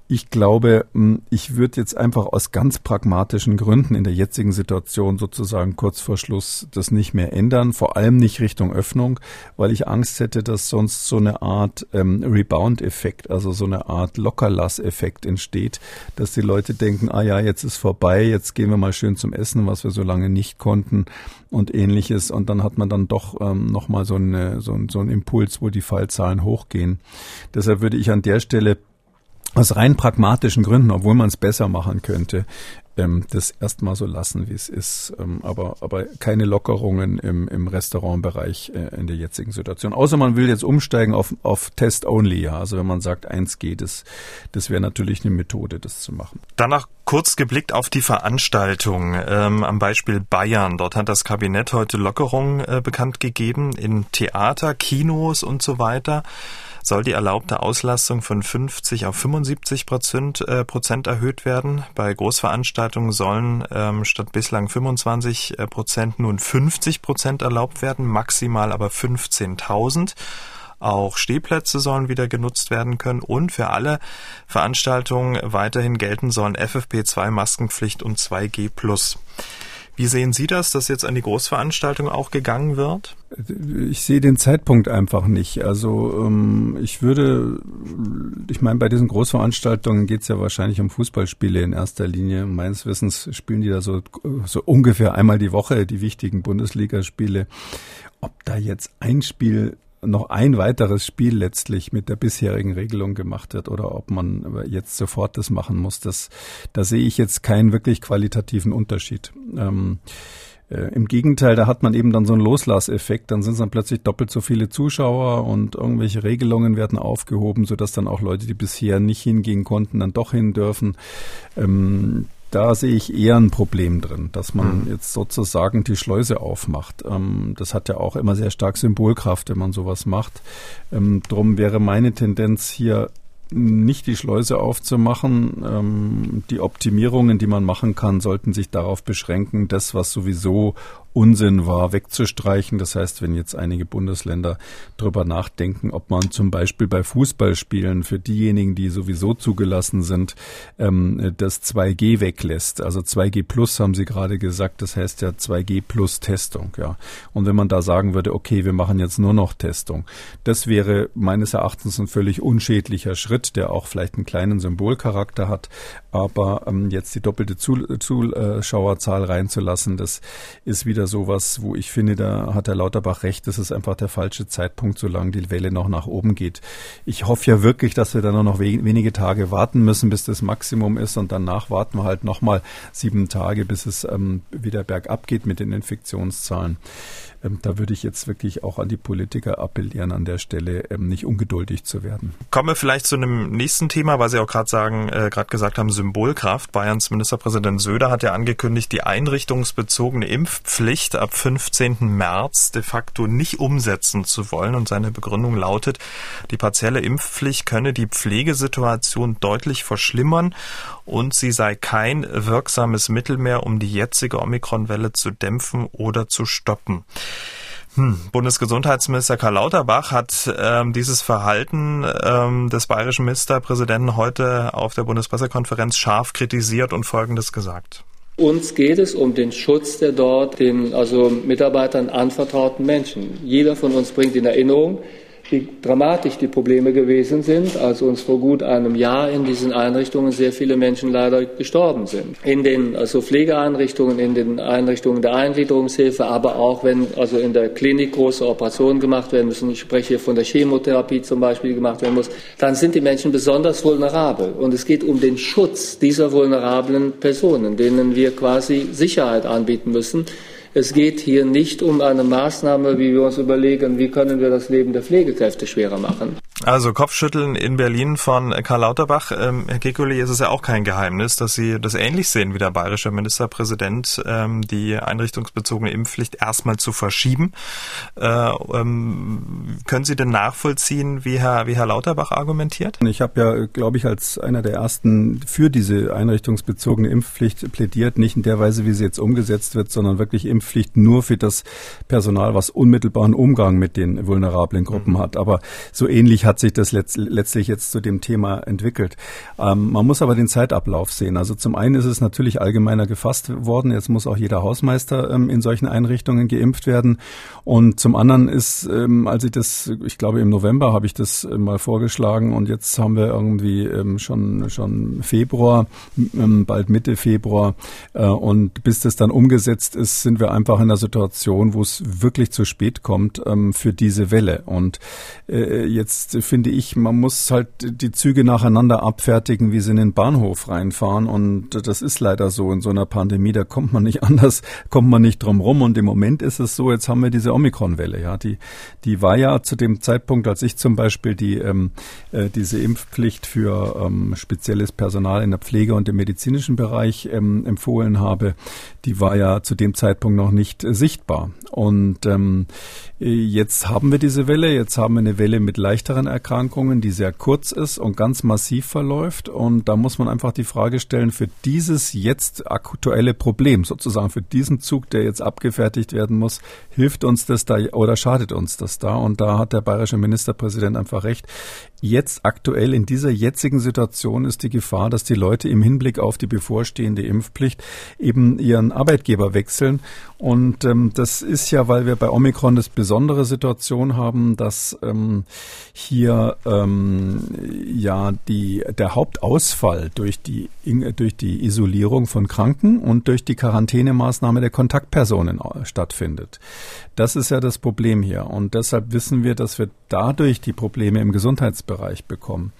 Ich glaube, ich würde jetzt einfach aus ganz pragmatischen Gründen in der jetzigen Situation sozusagen kurz vor Schluss das nicht mehr ändern, vor allem nicht Richtung Öffnung, weil ich Angst hätte, dass sonst so eine Art ähm, Rebound-Effekt, also so eine Art Lockerlass-Effekt entsteht, dass die Leute denken, ah ja, jetzt ist vorbei, jetzt gehen wir mal schön zum Essen, was wir so lange nicht konnten und ähnliches. Und dann hat man dann doch ähm, nochmal so, eine, so, so einen Impuls, wo die Fallzahlen hochgehen. Deshalb würde ich an der Stelle aus rein pragmatischen Gründen, obwohl man es besser machen könnte, ähm, das erstmal so lassen, wie es ist. Ähm, aber, aber keine Lockerungen im, im Restaurantbereich äh, in der jetzigen Situation. Außer man will jetzt umsteigen auf, auf Test Only, ja. Also wenn man sagt, 1G, das, das wäre natürlich eine Methode, das zu machen. Danach kurz geblickt auf die Veranstaltung ähm, am Beispiel Bayern. Dort hat das Kabinett heute Lockerungen äh, bekannt gegeben in Theater, Kinos und so weiter soll die erlaubte Auslastung von 50 auf 75 Prozent, äh, Prozent erhöht werden. Bei Großveranstaltungen sollen ähm, statt bislang 25 äh, Prozent nun 50 Prozent erlaubt werden, maximal aber 15.000. Auch Stehplätze sollen wieder genutzt werden können und für alle Veranstaltungen weiterhin gelten sollen FFP2 Maskenpflicht und 2G+. Wie sehen Sie das, dass jetzt an die Großveranstaltung auch gegangen wird? Ich sehe den Zeitpunkt einfach nicht. Also ähm, ich würde, ich meine, bei diesen Großveranstaltungen geht es ja wahrscheinlich um Fußballspiele in erster Linie. Meines Wissens spielen die da so, so ungefähr einmal die Woche die wichtigen Bundesligaspiele. Ob da jetzt ein Spiel noch ein weiteres Spiel letztlich mit der bisherigen Regelung gemacht wird oder ob man jetzt sofort das machen muss, das, da sehe ich jetzt keinen wirklich qualitativen Unterschied. Ähm, äh, Im Gegenteil, da hat man eben dann so einen Loslasseffekt, dann sind es dann plötzlich doppelt so viele Zuschauer und irgendwelche Regelungen werden aufgehoben, sodass dann auch Leute, die bisher nicht hingehen konnten, dann doch hin dürfen. Ähm, da sehe ich eher ein Problem drin, dass man mhm. jetzt sozusagen die Schleuse aufmacht. Ähm, das hat ja auch immer sehr stark Symbolkraft, wenn man sowas macht. Ähm, drum wäre meine Tendenz hier nicht die Schleuse aufzumachen. Ähm, die Optimierungen, die man machen kann, sollten sich darauf beschränken, das, was sowieso Unsinn war, wegzustreichen. Das heißt, wenn jetzt einige Bundesländer darüber nachdenken, ob man zum Beispiel bei Fußballspielen für diejenigen, die sowieso zugelassen sind, ähm, das 2G weglässt. Also 2G plus haben Sie gerade gesagt, das heißt ja 2G plus Testung. Ja. Und wenn man da sagen würde, okay, wir machen jetzt nur noch Testung, das wäre meines Erachtens ein völlig unschädlicher Schritt, der auch vielleicht einen kleinen Symbolcharakter hat. Aber ähm, jetzt die doppelte Zuschauerzahl reinzulassen, das ist wieder wieder sowas, wo ich finde, da hat der Lauterbach recht, das ist einfach der falsche Zeitpunkt, solange die Welle noch nach oben geht. Ich hoffe ja wirklich, dass wir dann noch wenige Tage warten müssen, bis das Maximum ist und danach warten wir halt nochmal sieben Tage, bis es ähm, wieder bergab geht mit den Infektionszahlen. Ähm, da würde ich jetzt wirklich auch an die Politiker appellieren, an der Stelle ähm, nicht ungeduldig zu werden. Kommen wir vielleicht zu einem nächsten Thema, weil Sie auch gerade sagen, äh, gerade gesagt haben, Symbolkraft. Bayerns Ministerpräsident Söder hat ja angekündigt, die einrichtungsbezogene Impfpflicht ab 15. März de facto nicht umsetzen zu wollen. Und seine Begründung lautet, die partielle Impfpflicht könne die Pflegesituation deutlich verschlimmern und sie sei kein wirksames Mittel mehr, um die jetzige Omikronwelle zu dämpfen oder zu stoppen. Hm. Bundesgesundheitsminister Karl Lauterbach hat ähm, dieses Verhalten ähm, des bayerischen Ministerpräsidenten heute auf der Bundespressekonferenz scharf kritisiert und Folgendes gesagt. Uns geht es um den Schutz der dort den also Mitarbeitern anvertrauten Menschen. Jeder von uns bringt in Erinnerung, wie dramatisch die Probleme gewesen sind, als uns vor gut einem Jahr in diesen Einrichtungen sehr viele Menschen leider gestorben sind. In den also Pflegeeinrichtungen, in den Einrichtungen der Eingliederungshilfe, aber auch wenn also in der Klinik große Operationen gemacht werden müssen, ich spreche hier von der Chemotherapie zum Beispiel, die gemacht werden muss, dann sind die Menschen besonders vulnerabel. Und es geht um den Schutz dieser vulnerablen Personen, denen wir quasi Sicherheit anbieten müssen. Es geht hier nicht um eine Maßnahme, wie wir uns überlegen, wie können wir das Leben der Pflegekräfte schwerer machen. Also Kopfschütteln in Berlin von Karl Lauterbach. Ähm, Herr Kekulé, ist es ja auch kein Geheimnis, dass Sie das ähnlich sehen wie der bayerische Ministerpräsident, ähm, die einrichtungsbezogene Impfpflicht erstmal zu verschieben. Äh, ähm, können Sie denn nachvollziehen, wie Herr, wie Herr Lauterbach argumentiert? Ich habe ja, glaube ich, als einer der ersten für diese einrichtungsbezogene Impfpflicht plädiert, nicht in der Weise, wie sie jetzt umgesetzt wird, sondern wirklich Impfpflicht nur für das Personal, was unmittelbaren Umgang mit den vulnerablen Gruppen mhm. hat. Aber so ähnlich hat sich das letzt, letztlich jetzt zu dem Thema entwickelt. Ähm, man muss aber den Zeitablauf sehen. Also zum einen ist es natürlich allgemeiner gefasst worden. Jetzt muss auch jeder Hausmeister ähm, in solchen Einrichtungen geimpft werden. Und zum anderen ist, ähm, als ich das, ich glaube im November habe ich das äh, mal vorgeschlagen und jetzt haben wir irgendwie ähm, schon schon Februar, ähm, bald Mitte Februar äh, und bis das dann umgesetzt ist, sind wir einfach in einer Situation, wo es wirklich zu spät kommt ähm, für diese Welle. Und äh, jetzt finde ich, man muss halt die Züge nacheinander abfertigen, wie sie in den Bahnhof reinfahren. Und das ist leider so in so einer Pandemie, da kommt man nicht anders, kommt man nicht drum rum. Und im Moment ist es so, jetzt haben wir diese Omikron-Welle, ja, die, die war ja zu dem Zeitpunkt, als ich zum Beispiel die, ähm, äh, diese Impfpflicht für ähm, spezielles Personal in der Pflege und im medizinischen Bereich ähm, empfohlen habe, die war ja zu dem Zeitpunkt noch nicht äh, sichtbar. Und ähm, jetzt haben wir diese Welle, jetzt haben wir eine Welle mit leichteren Erkrankungen, die sehr kurz ist und ganz massiv verläuft. Und da muss man einfach die Frage stellen, für dieses jetzt aktuelle Problem, sozusagen für diesen Zug, der jetzt abgefertigt werden muss, hilft uns das da oder schadet uns das da? Und da hat der bayerische Ministerpräsident einfach recht. Jetzt aktuell in dieser jetzigen Situation ist die Gefahr, dass die Leute im Hinblick auf die bevorstehende Impfpflicht eben ihren Arbeitgeber wechseln. Und ähm, das ist ja, weil wir bei Omikron das besondere Situation haben, dass ähm, hier ähm, ja die der Hauptausfall durch die durch die Isolierung von Kranken und durch die Quarantänemaßnahme der Kontaktpersonen äh, stattfindet. Das ist ja das Problem hier. Und deshalb wissen wir, dass wir dadurch die Probleme im Gesundheitsbereich bekommen.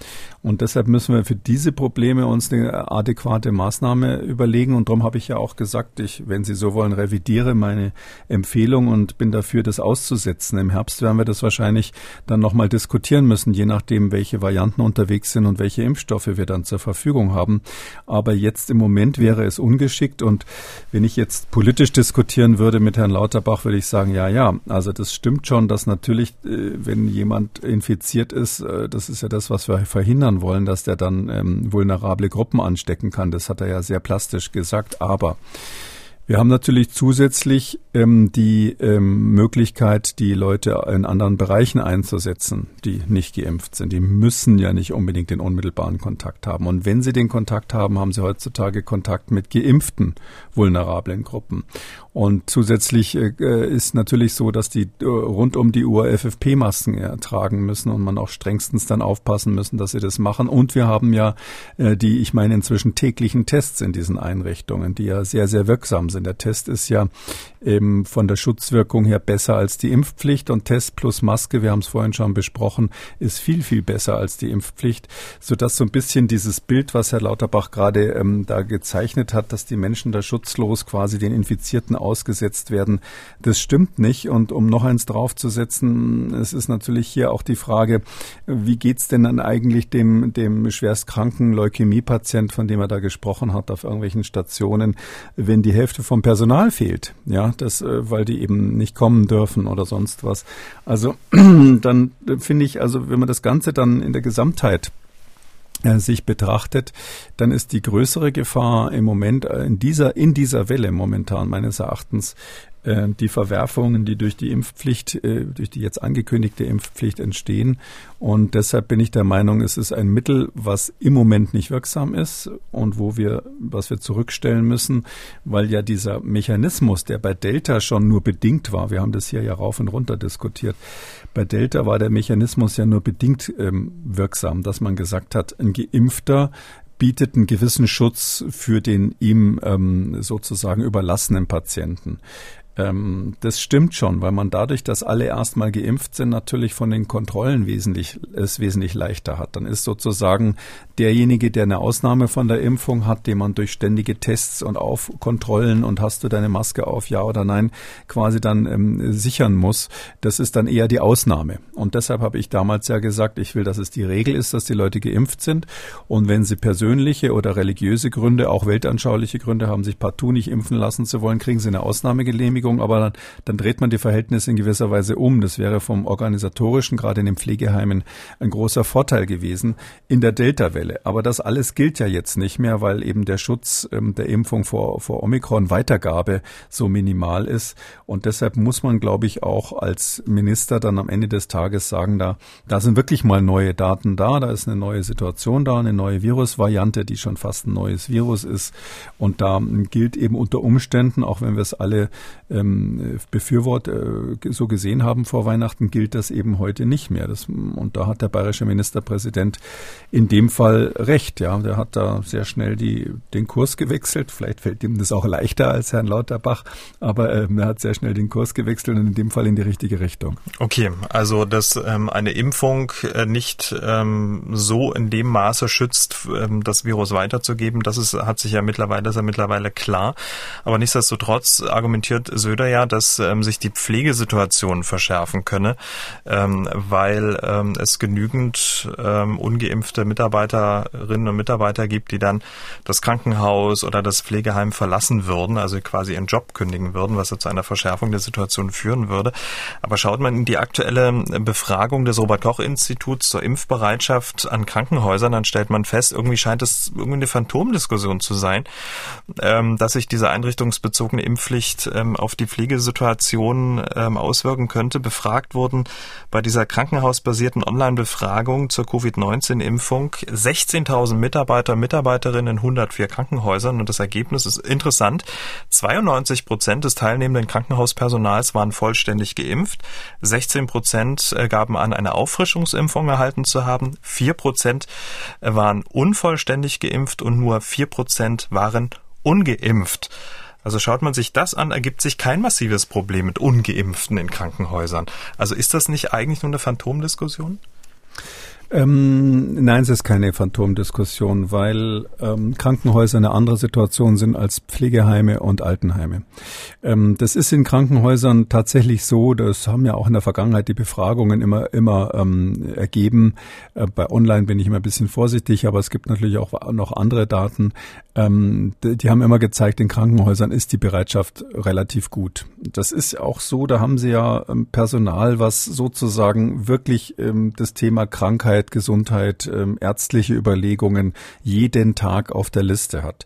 Und deshalb müssen wir für diese Probleme uns eine adäquate Maßnahme überlegen. Und darum habe ich ja auch gesagt, ich, wenn Sie so wollen, revidiere meine Empfehlung und bin dafür, das auszusetzen. Im Herbst werden wir das wahrscheinlich dann nochmal diskutieren müssen, je nachdem, welche Varianten unterwegs sind und welche Impfstoffe wir dann zur Verfügung haben. Aber jetzt im Moment wäre es ungeschickt. Und wenn ich jetzt politisch diskutieren würde mit Herrn Lauterbach, würde ich sagen, ja, ja, also das stimmt schon, dass natürlich, äh, wenn jemand infiziert ist, äh, das ist ja das, was wir verhindern wollen, dass der dann ähm, vulnerable Gruppen anstecken kann. Das hat er ja sehr plastisch gesagt. Aber wir haben natürlich zusätzlich ähm, die ähm, Möglichkeit, die Leute in anderen Bereichen einzusetzen, die nicht geimpft sind. Die müssen ja nicht unbedingt den unmittelbaren Kontakt haben. Und wenn sie den Kontakt haben, haben sie heutzutage Kontakt mit geimpften vulnerablen Gruppen. Und zusätzlich äh, ist natürlich so, dass die äh, rund um die Uhr FFP-Masken tragen müssen und man auch strengstens dann aufpassen müssen, dass sie das machen. Und wir haben ja äh, die, ich meine inzwischen täglichen Tests in diesen Einrichtungen, die ja sehr, sehr wirksam sind. Der Test ist ja eben von der Schutzwirkung her besser als die Impfpflicht und Test plus Maske, wir haben es vorhin schon besprochen, ist viel, viel besser als die Impfpflicht, sodass so ein bisschen dieses Bild, was Herr Lauterbach gerade ähm, da gezeichnet hat, dass die Menschen da schutzlos quasi den Infizierten ausgesetzt werden. Das stimmt nicht. Und um noch eins draufzusetzen, es ist natürlich hier auch die Frage, wie geht's denn dann eigentlich dem, dem schwerstkranken Leukämiepatient, von dem er da gesprochen hat, auf irgendwelchen Stationen, wenn die Hälfte Vom Personal fehlt, ja, das, äh, weil die eben nicht kommen dürfen oder sonst was. Also dann finde ich, also wenn man das Ganze dann in der Gesamtheit äh, sich betrachtet, dann ist die größere Gefahr im Moment äh, in dieser, in dieser Welle momentan meines Erachtens äh, die Verwerfungen, die durch die Impfpflicht, äh, durch die jetzt angekündigte Impfpflicht entstehen. Und deshalb bin ich der Meinung, es ist ein Mittel, was im Moment nicht wirksam ist und wo wir, was wir zurückstellen müssen, weil ja dieser Mechanismus, der bei Delta schon nur bedingt war, wir haben das hier ja rauf und runter diskutiert, bei Delta war der Mechanismus ja nur bedingt ähm, wirksam, dass man gesagt hat, ein Geimpfter bietet einen gewissen Schutz für den ihm ähm, sozusagen überlassenen Patienten. Ähm, das stimmt schon, weil man dadurch, dass alle erstmal geimpft sind, natürlich von den Kontrollen wesentlich, es wesentlich leichter hat. Dann ist sozusagen derjenige, der eine Ausnahme von der Impfung hat, den man durch ständige Tests und auf Kontrollen und hast du deine Maske auf, ja oder nein, quasi dann ähm, sichern muss. Das ist dann eher die Ausnahme. Und deshalb habe ich damals ja gesagt, ich will, dass es die Regel ist, dass die Leute geimpft sind. Und wenn sie persönliche oder religiöse Gründe, auch weltanschauliche Gründe haben, sich partout nicht impfen lassen zu wollen, kriegen sie eine Ausnahmegenehmigung Beschäftigung, aber dann, dann dreht man die Verhältnisse in gewisser Weise um. Das wäre vom organisatorischen, gerade in den Pflegeheimen, ein großer Vorteil gewesen in der Delta-Welle. Aber das alles gilt ja jetzt nicht mehr, weil eben der Schutz ähm, der Impfung vor, vor Omikron-Weitergabe so minimal ist. Und deshalb muss man, glaube ich, auch als Minister dann am Ende des Tages sagen, da, da sind wirklich mal neue Daten da, da ist eine neue Situation da, eine neue Virusvariante, die schon fast ein neues Virus ist. Und da gilt eben unter Umständen, auch wenn wir es alle ähm, Befürwort äh, so gesehen haben vor Weihnachten, gilt das eben heute nicht mehr. Das, und da hat der bayerische Ministerpräsident in dem Fall recht. Ja, der hat da sehr schnell die, den Kurs gewechselt. Vielleicht fällt ihm das auch leichter als Herrn Lauterbach, aber ähm, er hat sehr schnell den Kurs gewechselt und in dem Fall in die richtige Richtung. Okay, also dass ähm, eine Impfung äh, nicht ähm, so in dem Maße schützt, ähm, das Virus weiterzugeben, das ist, hat sich ja mittlerweile, das ist ja mittlerweile klar. Aber nichtsdestotrotz argumentiert Söder ja, dass ähm, sich die Pflegesituation verschärfen könne, ähm, weil ähm, es genügend ähm, ungeimpfte Mitarbeiterinnen und Mitarbeiter gibt, die dann das Krankenhaus oder das Pflegeheim verlassen würden, also quasi ihren Job kündigen würden, was ja zu einer Verschärfung der Situation führen würde. Aber schaut man in die aktuelle Befragung des Robert-Koch-Instituts zur Impfbereitschaft an Krankenhäusern, dann stellt man fest, irgendwie scheint es irgendwie eine Phantomdiskussion zu sein, ähm, dass sich diese einrichtungsbezogene Impfpflicht ähm, auf die Pflegesituation ähm, auswirken könnte, befragt wurden bei dieser krankenhausbasierten Online-Befragung zur Covid-19-Impfung 16.000 Mitarbeiter Mitarbeiterinnen in 104 Krankenhäusern. Und das Ergebnis ist interessant. 92 Prozent des teilnehmenden Krankenhauspersonals waren vollständig geimpft. 16 Prozent äh, gaben an, eine Auffrischungsimpfung erhalten zu haben. 4 Prozent äh, waren unvollständig geimpft und nur 4 Prozent waren ungeimpft. Also schaut man sich das an, ergibt sich kein massives Problem mit ungeimpften in Krankenhäusern. Also ist das nicht eigentlich nur eine Phantomdiskussion? Ähm, nein, es ist keine Phantomdiskussion, weil ähm, Krankenhäuser eine andere Situation sind als Pflegeheime und Altenheime. Ähm, das ist in Krankenhäusern tatsächlich so, das haben ja auch in der Vergangenheit die Befragungen immer, immer ähm, ergeben. Äh, bei Online bin ich immer ein bisschen vorsichtig, aber es gibt natürlich auch noch andere Daten. Ähm, die, die haben immer gezeigt, in Krankenhäusern ist die Bereitschaft relativ gut. Das ist auch so, da haben sie ja ähm, Personal, was sozusagen wirklich ähm, das Thema Krankheit Sicherheit, Gesundheit, ähm, ärztliche Überlegungen jeden Tag auf der Liste hat.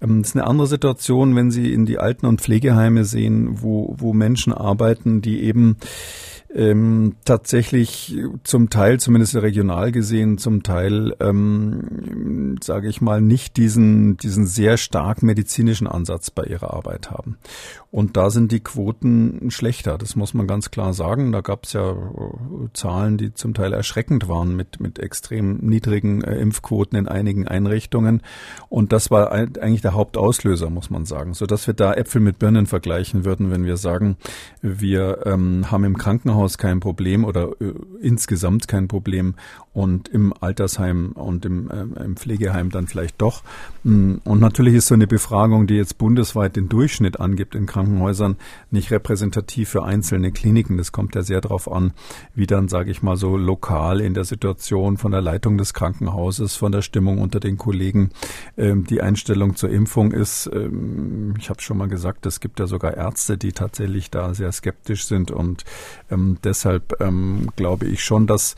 Ähm, ist eine andere Situation, wenn Sie in die Alten- und Pflegeheime sehen, wo, wo Menschen arbeiten, die eben ähm, tatsächlich zum Teil, zumindest regional gesehen, zum Teil, ähm, sage ich mal, nicht diesen, diesen sehr stark medizinischen Ansatz bei ihrer Arbeit haben. Und da sind die Quoten schlechter, das muss man ganz klar sagen. Da gab es ja äh, Zahlen, die zum Teil erschreckend waren mit, mit extrem niedrigen äh, Impfquoten in einigen Einrichtungen. Und das war eigentlich der Hauptauslöser, muss man sagen, so dass wir da Äpfel mit Birnen vergleichen würden, wenn wir sagen, wir ähm, haben im Krankenhaus Krankenhaus kein Problem oder äh, insgesamt kein Problem und im Altersheim und im, äh, im Pflegeheim dann vielleicht doch. Mm, und natürlich ist so eine Befragung, die jetzt bundesweit den Durchschnitt angibt in Krankenhäusern, nicht repräsentativ für einzelne Kliniken. Das kommt ja sehr darauf an, wie dann, sage ich mal, so lokal in der Situation von der Leitung des Krankenhauses, von der Stimmung unter den Kollegen ähm, die Einstellung zur Impfung ist. Ähm, ich habe schon mal gesagt, es gibt ja sogar Ärzte, die tatsächlich da sehr skeptisch sind und ähm, deshalb ähm, glaube ich schon, dass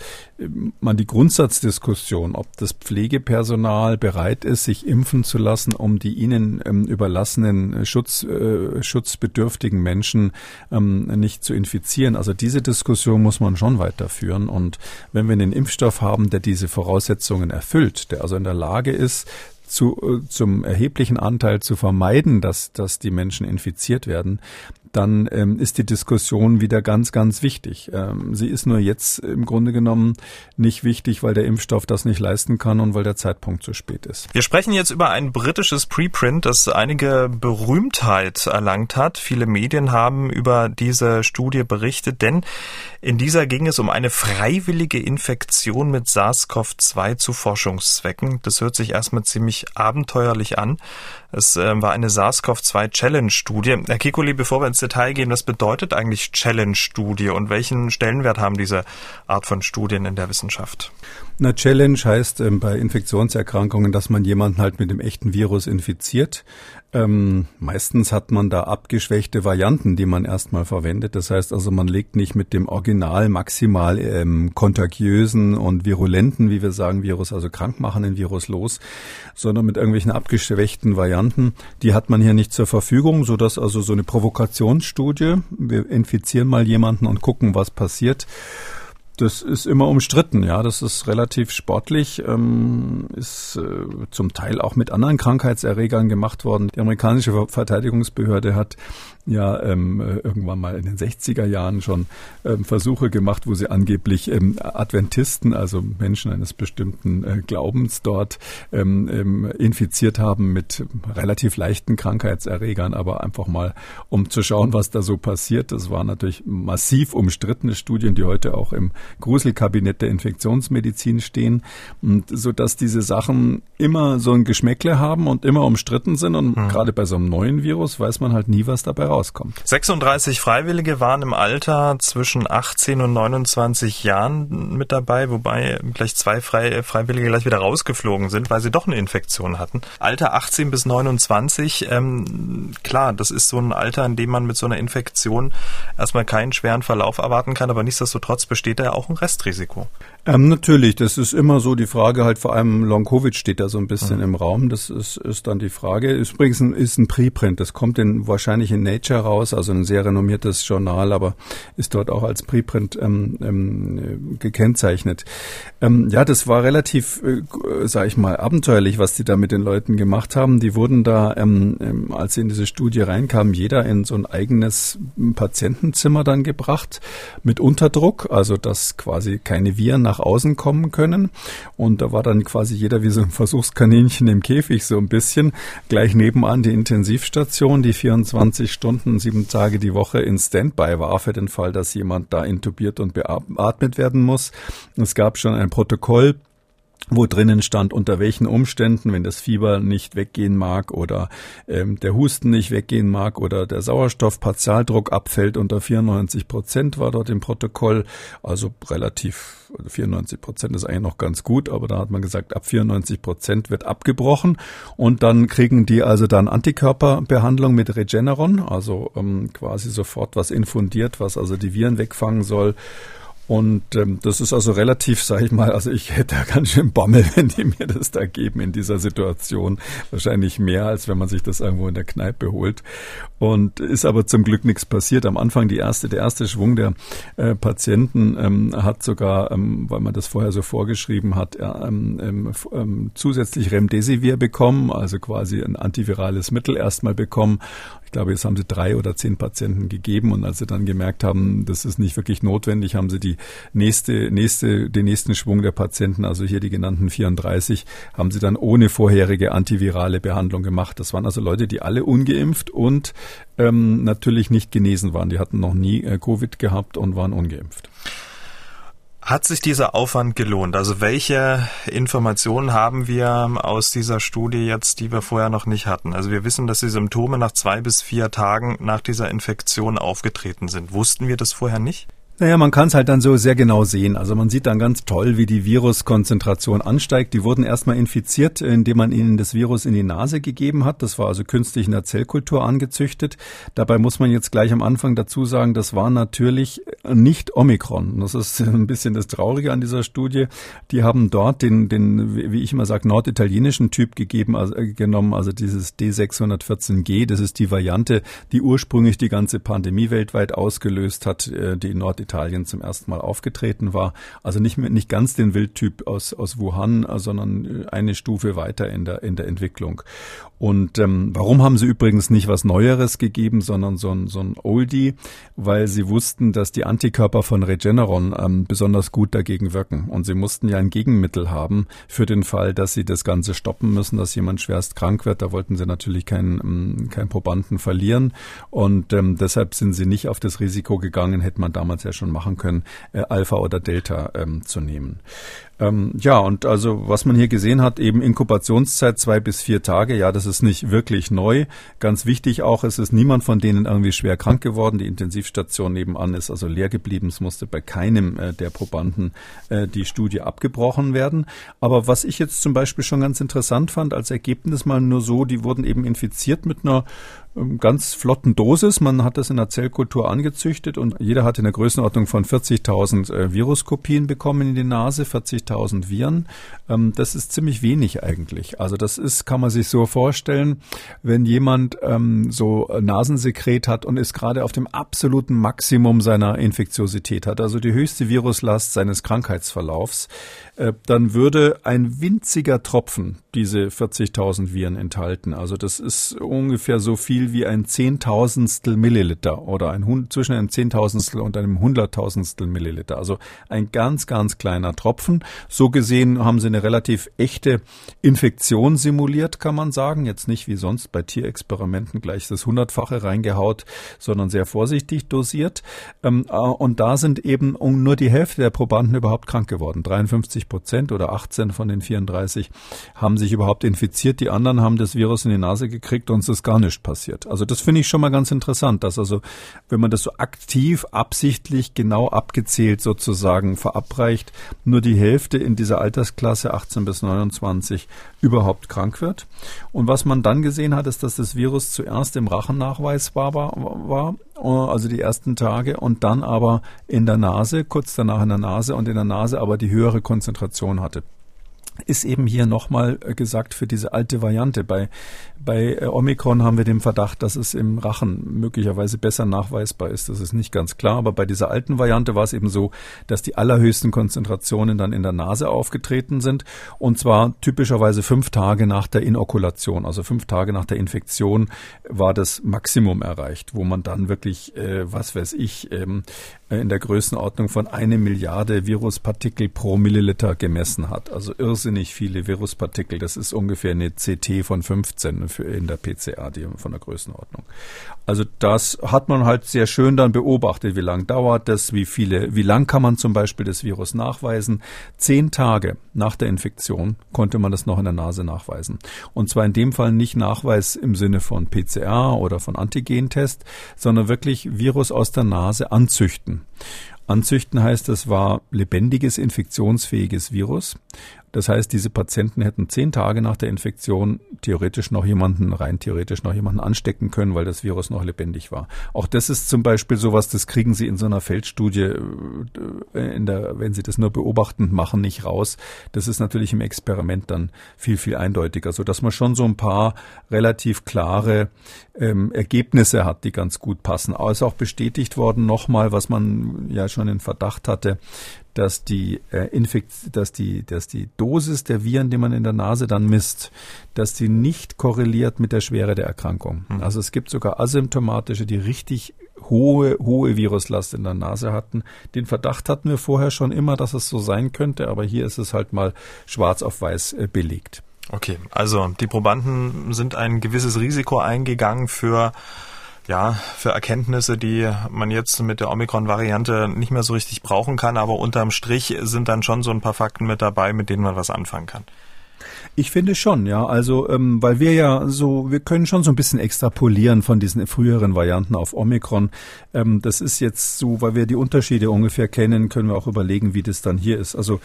man die Grundsatzdiskussion, ob das Pflegepersonal bereit ist, sich impfen zu lassen, um die ihnen ähm, überlassenen äh, Schutz, äh, schutzbedürftigen Menschen ähm, nicht zu infizieren. Also diese Diskussion muss man schon weiterführen. Und wenn wir einen Impfstoff haben, der diese Voraussetzungen erfüllt, der also in der Lage ist, zu, äh, zum erheblichen Anteil zu vermeiden, dass, dass die Menschen infiziert werden, dann ähm, ist die Diskussion wieder ganz, ganz wichtig. Ähm, sie ist nur jetzt im Grunde genommen nicht wichtig, weil der Impfstoff das nicht leisten kann und weil der Zeitpunkt zu spät ist. Wir sprechen jetzt über ein britisches Preprint, das einige Berühmtheit erlangt hat. Viele Medien haben über diese Studie berichtet, denn in dieser ging es um eine freiwillige Infektion mit SARS-CoV-2 zu Forschungszwecken. Das hört sich erstmal ziemlich abenteuerlich an. Es äh, war eine SARS-CoV-2-Challenge-Studie. Herr Kikuli, bevor wir ins Detail gehen, was bedeutet eigentlich Challenge-Studie und welchen Stellenwert haben diese Art von Studien in der Wissenschaft? Na, Challenge heißt ähm, bei Infektionserkrankungen, dass man jemanden halt mit dem echten Virus infiziert. Ähm, meistens hat man da abgeschwächte Varianten, die man erstmal verwendet. Das heißt also, man legt nicht mit dem Original maximal ähm, kontagiösen und virulenten, wie wir sagen, Virus, also krankmachenden Virus los, sondern mit irgendwelchen abgeschwächten Varianten. Die hat man hier nicht zur Verfügung, so dass also so eine Provokationsstudie, wir infizieren mal jemanden und gucken, was passiert das ist immer umstritten, ja. Das ist relativ sportlich, ähm, ist äh, zum Teil auch mit anderen Krankheitserregern gemacht worden. Die amerikanische Verteidigungsbehörde hat ja ähm, äh, irgendwann mal in den 60er Jahren schon ähm, Versuche gemacht, wo sie angeblich ähm, Adventisten, also Menschen eines bestimmten äh, Glaubens dort ähm, ähm, infiziert haben mit relativ leichten Krankheitserregern, aber einfach mal, um zu schauen, was da so passiert. Das waren natürlich massiv umstrittene Studien, die heute auch im Gruselkabinett der Infektionsmedizin stehen, und so dass diese Sachen immer so ein Geschmäckle haben und immer umstritten sind und mhm. gerade bei so einem neuen Virus weiß man halt nie, was dabei rauskommt. 36 Freiwillige waren im Alter zwischen 18 und 29 Jahren mit dabei, wobei gleich zwei Frei Freiwillige gleich wieder rausgeflogen sind, weil sie doch eine Infektion hatten. Alter 18 bis 29, ähm, klar, das ist so ein Alter, in dem man mit so einer Infektion erstmal keinen schweren Verlauf erwarten kann, aber nichtsdestotrotz besteht ja auch ein Restrisiko. Ähm, natürlich, das ist immer so die Frage, halt vor allem Long-Covid steht da so ein bisschen mhm. im Raum. Das ist, ist dann die Frage. Übrigens ein, ist ein Preprint, das kommt in, wahrscheinlich in Nature raus, also ein sehr renommiertes Journal, aber ist dort auch als Preprint ähm, ähm, gekennzeichnet. Ähm, ja, das war relativ, äh, sag ich mal, abenteuerlich, was die da mit den Leuten gemacht haben. Die wurden da, ähm, ähm, als sie in diese Studie reinkamen, jeder in so ein eigenes Patientenzimmer dann gebracht mit Unterdruck, also dass quasi keine Viren nach nach außen kommen können. Und da war dann quasi jeder wie so ein Versuchskaninchen im Käfig so ein bisschen. Gleich nebenan die Intensivstation, die 24 Stunden, sieben Tage die Woche in Standby war für den Fall, dass jemand da intubiert und beatmet werden muss. Es gab schon ein Protokoll wo drinnen stand, unter welchen Umständen, wenn das Fieber nicht weggehen mag oder ähm, der Husten nicht weggehen mag oder der Sauerstoffpartialdruck abfällt unter 94 Prozent, war dort im Protokoll. Also relativ, 94 Prozent ist eigentlich noch ganz gut, aber da hat man gesagt, ab 94 Prozent wird abgebrochen und dann kriegen die also dann Antikörperbehandlung mit Regeneron, also ähm, quasi sofort was infundiert, was also die Viren wegfangen soll. Und ähm, das ist also relativ, sage ich mal, also ich hätte da ganz schön Bammel, wenn die mir das da geben in dieser Situation. Wahrscheinlich mehr, als wenn man sich das irgendwo in der Kneipe holt. Und ist aber zum Glück nichts passiert. Am Anfang die erste, der erste Schwung der äh, Patienten ähm, hat sogar, ähm, weil man das vorher so vorgeschrieben hat, ähm, ähm, ähm, zusätzlich Remdesivir bekommen, also quasi ein antivirales Mittel erstmal bekommen glaube, jetzt haben sie drei oder zehn Patienten gegeben und als sie dann gemerkt haben, das ist nicht wirklich notwendig, haben sie die nächste, nächste, den nächsten Schwung der Patienten, also hier die genannten 34, haben sie dann ohne vorherige antivirale Behandlung gemacht. Das waren also Leute, die alle ungeimpft und ähm, natürlich nicht genesen waren. Die hatten noch nie äh, Covid gehabt und waren ungeimpft. Hat sich dieser Aufwand gelohnt? Also welche Informationen haben wir aus dieser Studie jetzt, die wir vorher noch nicht hatten? Also wir wissen, dass die Symptome nach zwei bis vier Tagen nach dieser Infektion aufgetreten sind. Wussten wir das vorher nicht? Naja, man kann es halt dann so sehr genau sehen. Also man sieht dann ganz toll, wie die Viruskonzentration ansteigt. Die wurden erstmal infiziert, indem man ihnen das Virus in die Nase gegeben hat. Das war also künstlich in der Zellkultur angezüchtet. Dabei muss man jetzt gleich am Anfang dazu sagen, das war natürlich nicht Omikron. Das ist ein bisschen das Traurige an dieser Studie. Die haben dort den, den wie ich immer sage, norditalienischen Typ gegeben, also, äh, genommen, also dieses D614G. Das ist die Variante, die ursprünglich die ganze Pandemie weltweit ausgelöst hat, äh, die Nord Norditalien zum ersten Mal aufgetreten war. Also nicht, nicht ganz den Wildtyp aus, aus Wuhan, sondern eine Stufe weiter in der, in der Entwicklung. Und ähm, warum haben sie übrigens nicht was Neueres gegeben, sondern so ein, so ein Oldie? Weil sie wussten, dass die Antikörper von Regeneron ähm, besonders gut dagegen wirken. Und sie mussten ja ein Gegenmittel haben für den Fall, dass sie das Ganze stoppen müssen, dass jemand schwerst krank wird. Da wollten sie natürlich keinen, ähm, keinen Probanden verlieren. Und ähm, deshalb sind sie nicht auf das Risiko gegangen, hätte man damals ja schon machen können, äh, Alpha oder Delta ähm, zu nehmen. Ähm, ja, und also was man hier gesehen hat, eben Inkubationszeit zwei bis vier Tage, ja, das ist nicht wirklich neu. Ganz wichtig auch, es ist niemand von denen irgendwie schwer krank geworden. Die Intensivstation nebenan ist also leer geblieben. Es musste bei keinem äh, der Probanden äh, die Studie abgebrochen werden. Aber was ich jetzt zum Beispiel schon ganz interessant fand, als Ergebnis mal nur so, die wurden eben infiziert mit einer ähm, ganz flotten Dosis. Man hat das in der Zellkultur angezüchtet und jeder hat in der Größenordnung von 40.000 äh, Viruskopien bekommen in die Nase, 40.000 Viren. Ähm, das ist ziemlich wenig eigentlich. Also das ist, kann man sich so vorstellen, wenn jemand ähm, so Nasensekret hat und ist gerade auf dem absoluten Maximum seiner Infektiosität hat, also die höchste Viruslast seines Krankheitsverlaufs, dann würde ein winziger Tropfen diese 40.000 Viren enthalten. Also das ist ungefähr so viel wie ein Zehntausendstel Milliliter oder ein zwischen einem Zehntausendstel und einem Hunderttausendstel Milliliter. Also ein ganz, ganz kleiner Tropfen. So gesehen haben sie eine relativ echte Infektion simuliert, kann man sagen. Jetzt nicht wie sonst bei Tierexperimenten gleich das Hundertfache reingehaut, sondern sehr vorsichtig dosiert. Ähm, äh, und da sind eben nur die Hälfte der Probanden überhaupt krank geworden. 53 Prozent oder 18 von den 34 haben sich überhaupt infiziert. Die anderen haben das Virus in die Nase gekriegt und es ist gar nichts passiert. Also das finde ich schon mal ganz interessant, dass also, wenn man das so aktiv, absichtlich, genau abgezählt sozusagen verabreicht, nur die Hälfte in dieser Altersklasse 18 bis 29 überhaupt krank wird. Und was man dann gesehen hat, ist, dass das Virus zuerst im Rachen nachweisbar war, war also die ersten Tage, und dann aber in der Nase, kurz danach in der Nase und in der Nase aber die höhere Konzentration hatte ist eben hier nochmal äh, gesagt für diese alte Variante. Bei, bei äh, Omikron haben wir den Verdacht, dass es im Rachen möglicherweise besser nachweisbar ist. Das ist nicht ganz klar. Aber bei dieser alten Variante war es eben so, dass die allerhöchsten Konzentrationen dann in der Nase aufgetreten sind. Und zwar typischerweise fünf Tage nach der Inokulation. Also fünf Tage nach der Infektion war das Maximum erreicht, wo man dann wirklich, äh, was weiß ich, ähm, in der Größenordnung von eine Milliarde Viruspartikel pro Milliliter gemessen hat. Also irrsinnig viele Viruspartikel. Das ist ungefähr eine CT von 15 für in der PCA, die von der Größenordnung. Also das hat man halt sehr schön dann beobachtet. Wie lang dauert das? Wie viele, wie lang kann man zum Beispiel das Virus nachweisen? Zehn Tage nach der Infektion konnte man das noch in der Nase nachweisen. Und zwar in dem Fall nicht Nachweis im Sinne von PCR oder von Antigentest, sondern wirklich Virus aus der Nase anzüchten. Anzüchten heißt, es war lebendiges, infektionsfähiges Virus. Das heißt, diese Patienten hätten zehn Tage nach der Infektion theoretisch noch jemanden, rein theoretisch noch jemanden anstecken können, weil das Virus noch lebendig war. Auch das ist zum Beispiel sowas, das kriegen Sie in so einer Feldstudie, äh, in der, wenn Sie das nur beobachtend machen, nicht raus. Das ist natürlich im Experiment dann viel, viel eindeutiger, so dass man schon so ein paar relativ klare ähm, Ergebnisse hat, die ganz gut passen. Aber es ist auch bestätigt worden nochmal, was man ja schon in Verdacht hatte, dass die äh, Infekt, dass die, dass die Dosis der Viren, die man in der Nase dann misst, dass die nicht korreliert mit der Schwere der Erkrankung. Mhm. Also es gibt sogar asymptomatische, die richtig hohe, hohe Viruslast in der Nase hatten. Den Verdacht hatten wir vorher schon immer, dass es so sein könnte, aber hier ist es halt mal schwarz auf weiß äh, belegt. Okay, also die Probanden sind ein gewisses Risiko eingegangen für ja, für Erkenntnisse, die man jetzt mit der Omikron-Variante nicht mehr so richtig brauchen kann, aber unterm Strich sind dann schon so ein paar Fakten mit dabei, mit denen man was anfangen kann. Ich finde schon, ja. Also, ähm, weil wir ja so, wir können schon so ein bisschen extrapolieren von diesen früheren Varianten auf Omikron. Ähm, das ist jetzt so, weil wir die Unterschiede ungefähr kennen, können wir auch überlegen, wie das dann hier ist. Also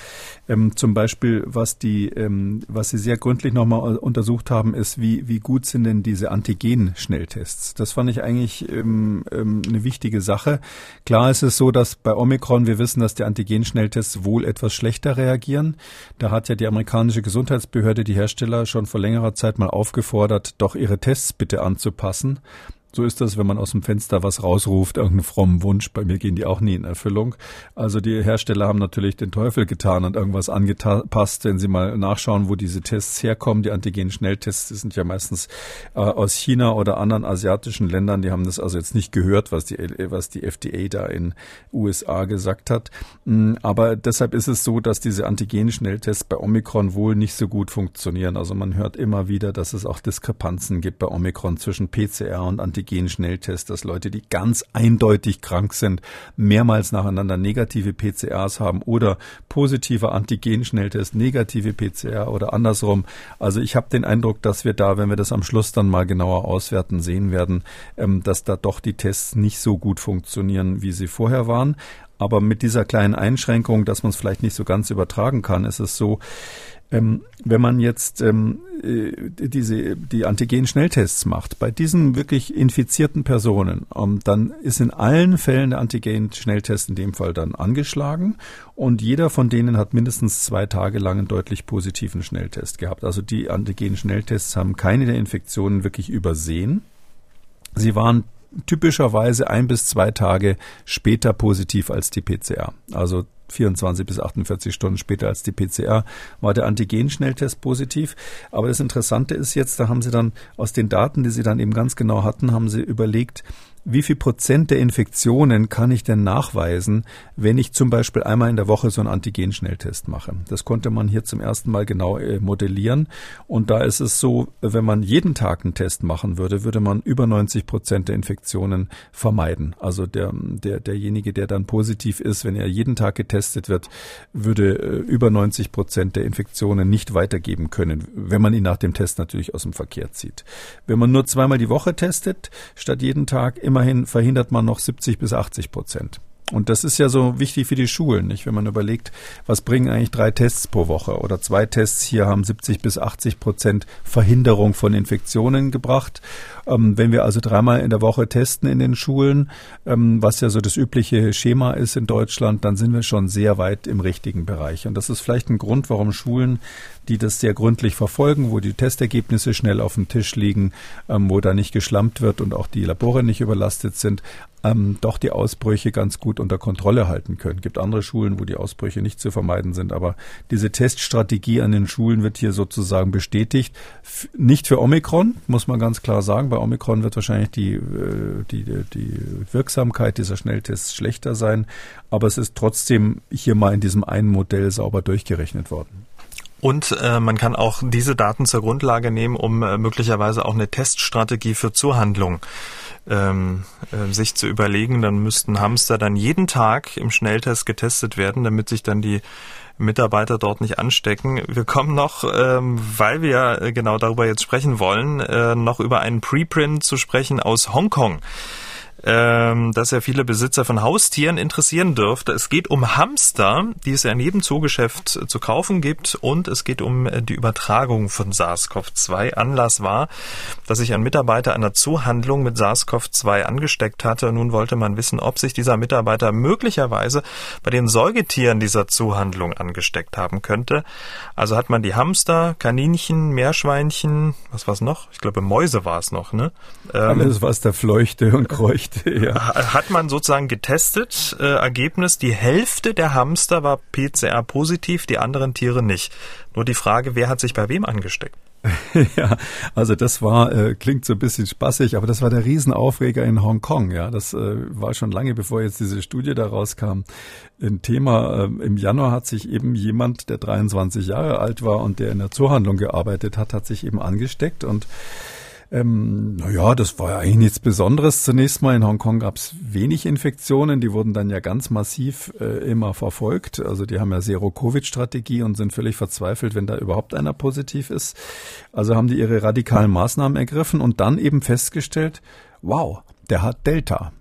ähm, zum Beispiel, was die, ähm, was Sie sehr gründlich nochmal untersucht haben, ist, wie, wie gut sind denn diese Antigen-Schnelltests? Das fand ich eigentlich ähm, ähm, eine wichtige Sache. Klar ist es so, dass bei Omikron wir wissen, dass die Antigen-Schnelltests wohl etwas schlechter reagieren. Da hat ja die amerikanische Gesundheitsbehörde die Hersteller schon vor längerer Zeit mal aufgefordert, doch ihre Tests bitte anzupassen. So ist das, wenn man aus dem Fenster was rausruft, irgendeinen frommen Wunsch. Bei mir gehen die auch nie in Erfüllung. Also die Hersteller haben natürlich den Teufel getan und irgendwas angepasst. Wenn Sie mal nachschauen, wo diese Tests herkommen, die Antigen-Schnelltests, die sind ja meistens äh, aus China oder anderen asiatischen Ländern. Die haben das also jetzt nicht gehört, was die, was die FDA da in USA gesagt hat. Mm, aber deshalb ist es so, dass diese Antigen-Schnelltests bei Omikron wohl nicht so gut funktionieren. Also man hört immer wieder, dass es auch Diskrepanzen gibt bei Omikron zwischen PCR und Antigen Antigen-Schnelltest, dass Leute, die ganz eindeutig krank sind, mehrmals nacheinander negative PCRs haben oder positive Antigen-Schnelltest, negative PCR oder andersrum. Also ich habe den Eindruck, dass wir da, wenn wir das am Schluss dann mal genauer auswerten, sehen werden, ähm, dass da doch die Tests nicht so gut funktionieren, wie sie vorher waren. Aber mit dieser kleinen Einschränkung, dass man es vielleicht nicht so ganz übertragen kann, ist es so, ähm, wenn man jetzt ähm, äh, diese die Antigen-Schnelltests macht bei diesen wirklich infizierten Personen, ähm, dann ist in allen Fällen der Antigen-Schnelltest in dem Fall dann angeschlagen und jeder von denen hat mindestens zwei Tage lang einen deutlich positiven Schnelltest gehabt. Also die Antigen-Schnelltests haben keine der Infektionen wirklich übersehen. Sie waren typischerweise ein bis zwei Tage später positiv als die PCR. Also 24 bis 48 Stunden später als die PCR war der Antigen-Schnelltest positiv. Aber das Interessante ist jetzt, da haben sie dann aus den Daten, die sie dann eben ganz genau hatten, haben sie überlegt, wie viel Prozent der Infektionen kann ich denn nachweisen, wenn ich zum Beispiel einmal in der Woche so einen Antigen-Schnelltest mache? Das konnte man hier zum ersten Mal genau äh, modellieren. Und da ist es so, wenn man jeden Tag einen Test machen würde, würde man über 90 Prozent der Infektionen vermeiden. Also der, der, derjenige, der dann positiv ist, wenn er jeden Tag getestet wird, würde äh, über 90 Prozent der Infektionen nicht weitergeben können, wenn man ihn nach dem Test natürlich aus dem Verkehr zieht. Wenn man nur zweimal die Woche testet, statt jeden Tag immerhin verhindert man noch 70 bis 80 Prozent. Und das ist ja so wichtig für die Schulen, nicht? Wenn man überlegt, was bringen eigentlich drei Tests pro Woche oder zwei Tests hier haben 70 bis 80 Prozent Verhinderung von Infektionen gebracht. Ähm, wenn wir also dreimal in der Woche testen in den Schulen, ähm, was ja so das übliche Schema ist in Deutschland, dann sind wir schon sehr weit im richtigen Bereich. Und das ist vielleicht ein Grund, warum Schulen, die das sehr gründlich verfolgen, wo die Testergebnisse schnell auf dem Tisch liegen, ähm, wo da nicht geschlampt wird und auch die Labore nicht überlastet sind, ähm, doch die Ausbrüche ganz gut unter Kontrolle halten können. Gibt andere Schulen, wo die Ausbrüche nicht zu vermeiden sind, aber diese Teststrategie an den Schulen wird hier sozusagen bestätigt. F nicht für Omikron, muss man ganz klar sagen. Bei Omikron wird wahrscheinlich die, äh, die, die Wirksamkeit dieser Schnelltests schlechter sein, aber es ist trotzdem hier mal in diesem einen Modell sauber durchgerechnet worden. Und äh, man kann auch diese Daten zur Grundlage nehmen, um äh, möglicherweise auch eine Teststrategie für Zuhandlung ähm, äh, sich zu überlegen. Dann müssten Hamster dann jeden Tag im Schnelltest getestet werden, damit sich dann die Mitarbeiter dort nicht anstecken. Wir kommen noch, ähm, weil wir äh, genau darüber jetzt sprechen wollen, äh, noch über einen Preprint zu sprechen aus Hongkong ähm, dass ja viele Besitzer von Haustieren interessieren dürfte. Es geht um Hamster, die es ja in jedem Zoogeschäft zu kaufen gibt und es geht um äh, die Übertragung von SARS-CoV-2. Anlass war, dass sich ein Mitarbeiter einer Zoohandlung mit SARS-CoV-2 angesteckt hatte. Nun wollte man wissen, ob sich dieser Mitarbeiter möglicherweise bei den Säugetieren dieser Zoohandlung angesteckt haben könnte. Also hat man die Hamster, Kaninchen, Meerschweinchen, was war's noch? Ich glaube Mäuse war es noch, ne? Ähm, Alles, was da fleuchte und kreuchte Geschichte, ja. Hat man sozusagen getestet, äh, Ergebnis, die Hälfte der Hamster war PCR positiv, die anderen Tiere nicht. Nur die Frage, wer hat sich bei wem angesteckt? ja, also das war, äh, klingt so ein bisschen spaßig, aber das war der Riesenaufreger in Hongkong, ja. Das äh, war schon lange bevor jetzt diese Studie da rauskam. Ein Thema, äh, im Januar hat sich eben jemand, der 23 Jahre alt war und der in der Zoohandlung gearbeitet hat, hat sich eben angesteckt und Ähm, naja, das war ja eigentlich nichts Besonderes. Zunächst mal in Hongkong gab es wenig Infektionen, die wurden dann ja ganz massiv äh, immer verfolgt. Also die haben ja Zero-Covid-Strategie und sind völlig verzweifelt, wenn da überhaupt einer positiv ist. Also haben die ihre radikalen Maßnahmen ergriffen und dann eben festgestellt, wow, der hat Delta.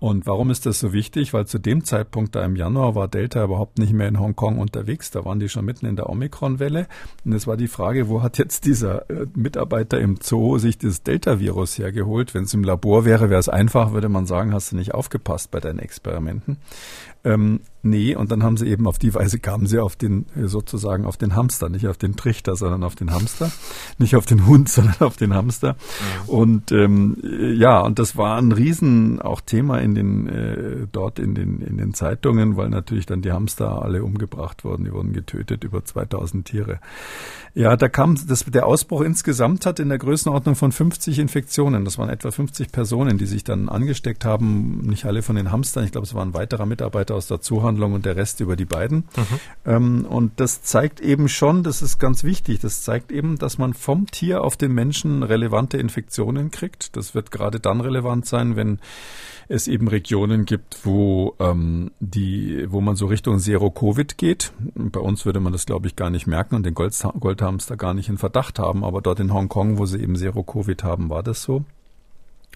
Und warum ist das so wichtig? Weil zu dem Zeitpunkt da im Januar war Delta überhaupt nicht mehr in Hongkong unterwegs. Da waren die schon mitten in der Omikron-Welle. Und es war die Frage, wo hat jetzt dieser äh, Mitarbeiter im Zoo sich das Delta-Virus hergeholt? Wenn es im Labor wäre, wäre es einfach, würde man sagen, hast du nicht aufgepasst bei deinen Experimenten. Ähm, nee, und dann haben sie eben auf die Weise kamen sie auf den, sozusagen auf den Hamster, nicht auf den Trichter, sondern auf den Hamster. Nicht auf den Hund, sondern auf den Hamster. Ja. Und ähm, ja, und das war ein Riesen auch Thema in den äh, dort in den in den Zeitungen, weil natürlich dann die Hamster alle umgebracht wurden, die wurden getötet, über 2000 Tiere. Ja, da kam das, der Ausbruch insgesamt hat in der Größenordnung von 50 Infektionen. Das waren etwa 50 Personen, die sich dann angesteckt haben. Nicht alle von den Hamstern. Ich glaube, es war ein weiterer Mitarbeiter aus der Zuhandlung und der Rest über die beiden. Mhm. Ähm, und das zeigt eben schon, das ist ganz wichtig, das zeigt eben, dass man vom Tier auf den Menschen relevante Infektionen kriegt. Das wird gerade dann relevant sein, wenn es eben Regionen gibt, wo ähm, die, wo man so Richtung Zero Covid geht. Bei uns würde man das, glaube ich, gar nicht merken und den Gold, Goldhamster gar nicht in Verdacht haben, aber dort in Hongkong, wo sie eben Zero Covid haben, war das so.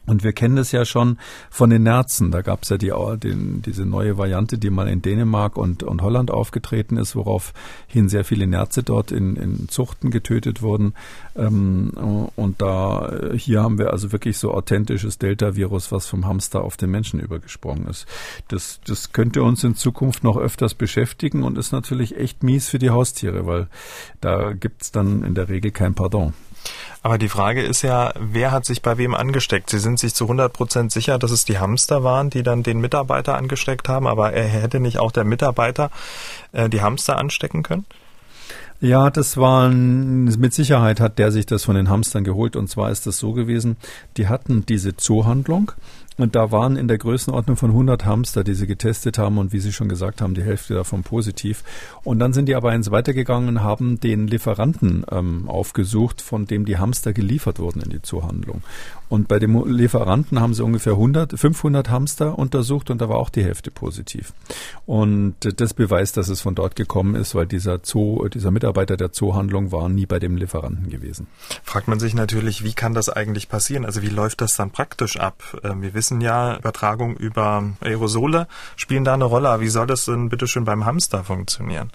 Und wir kennen das ja schon von den Nerzen. Da gab es ja die, den, diese neue Variante, die mal in Dänemark und, und Holland aufgetreten ist, woraufhin sehr viele Nerze dort in, in Zuchten getötet wurden. Ähm, und da hier haben wir also wirklich so authentisches Delta-Virus, was vom Hamster auf den Menschen übergesprungen ist. Das, das könnte uns in Zukunft noch öfters beschäftigen und ist natürlich echt mies für die Haustiere, weil da gibt's dann in der Regel kein Pardon. Aber die Frage ist ja, wer hat sich bei wem angesteckt? Sie sind sich zu 100 Prozent sicher, dass es die Hamster waren, die dann den Mitarbeiter angesteckt haben, aber er hätte nicht auch der Mitarbeiter äh, die Hamster anstecken können? Ja, das war mit Sicherheit hat der sich das von den Hamstern geholt. Und zwar ist das so gewesen, die hatten diese Zoohandlung und da waren in der Größenordnung von 100 Hamster, die sie getestet haben und wie Sie schon gesagt haben, die Hälfte davon positiv. Und dann sind die aber eins weitergegangen und haben den Lieferanten ähm, aufgesucht, von dem die Hamster geliefert wurden in die Zuhandlung. Und bei dem Lieferanten haben sie ungefähr 100, 500 Hamster untersucht und da war auch die Hälfte positiv. Und das beweist, dass es von dort gekommen ist, weil dieser Zoo, dieser Mitarbeiter der Zoohandlung war nie bei dem Lieferanten gewesen. Fragt man sich natürlich, wie kann das eigentlich passieren? Also wie läuft das dann praktisch ab? Ähm, wir wissen ja, Übertragung über Aerosole spielen da eine Rolle. Wie soll das denn bitte schön beim Hamster funktionieren?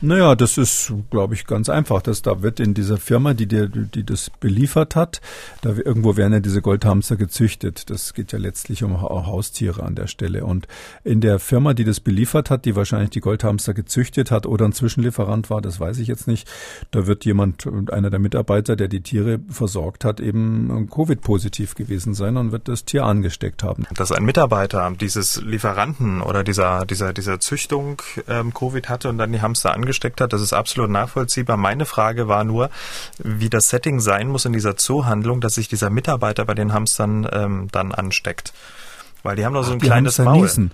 Naja, das ist, glaube ich, ganz einfach. Das, da wird in dieser Firma, die, die, die das beliefert hat, da irgendwo werden ja diese Goldhamster gezüchtet. Das geht ja letztlich um Haustiere an der Stelle. Und in der Firma, die das beliefert hat, die wahrscheinlich die Goldhamster gezüchtet hat oder ein Zwischenlieferant war, das weiß ich jetzt nicht, da wird jemand, einer der Mitarbeiter, der die Tiere versorgt hat, eben Covid-positiv gewesen sein und wird das Tier angesteckt haben. Dass ein Mitarbeiter dieses Lieferanten oder dieser, dieser, dieser Züchtung ähm, Covid hatte und dann die Hamster angesteckt hat, das ist absolut nachvollziehbar. Meine Frage war nur, wie das Setting sein muss in dieser Zoohandlung, dass sich dieser Mitarbeiter weiter bei den Hamstern ähm, dann ansteckt. Weil die haben doch so ein Ach, kleines Maul. Niesen.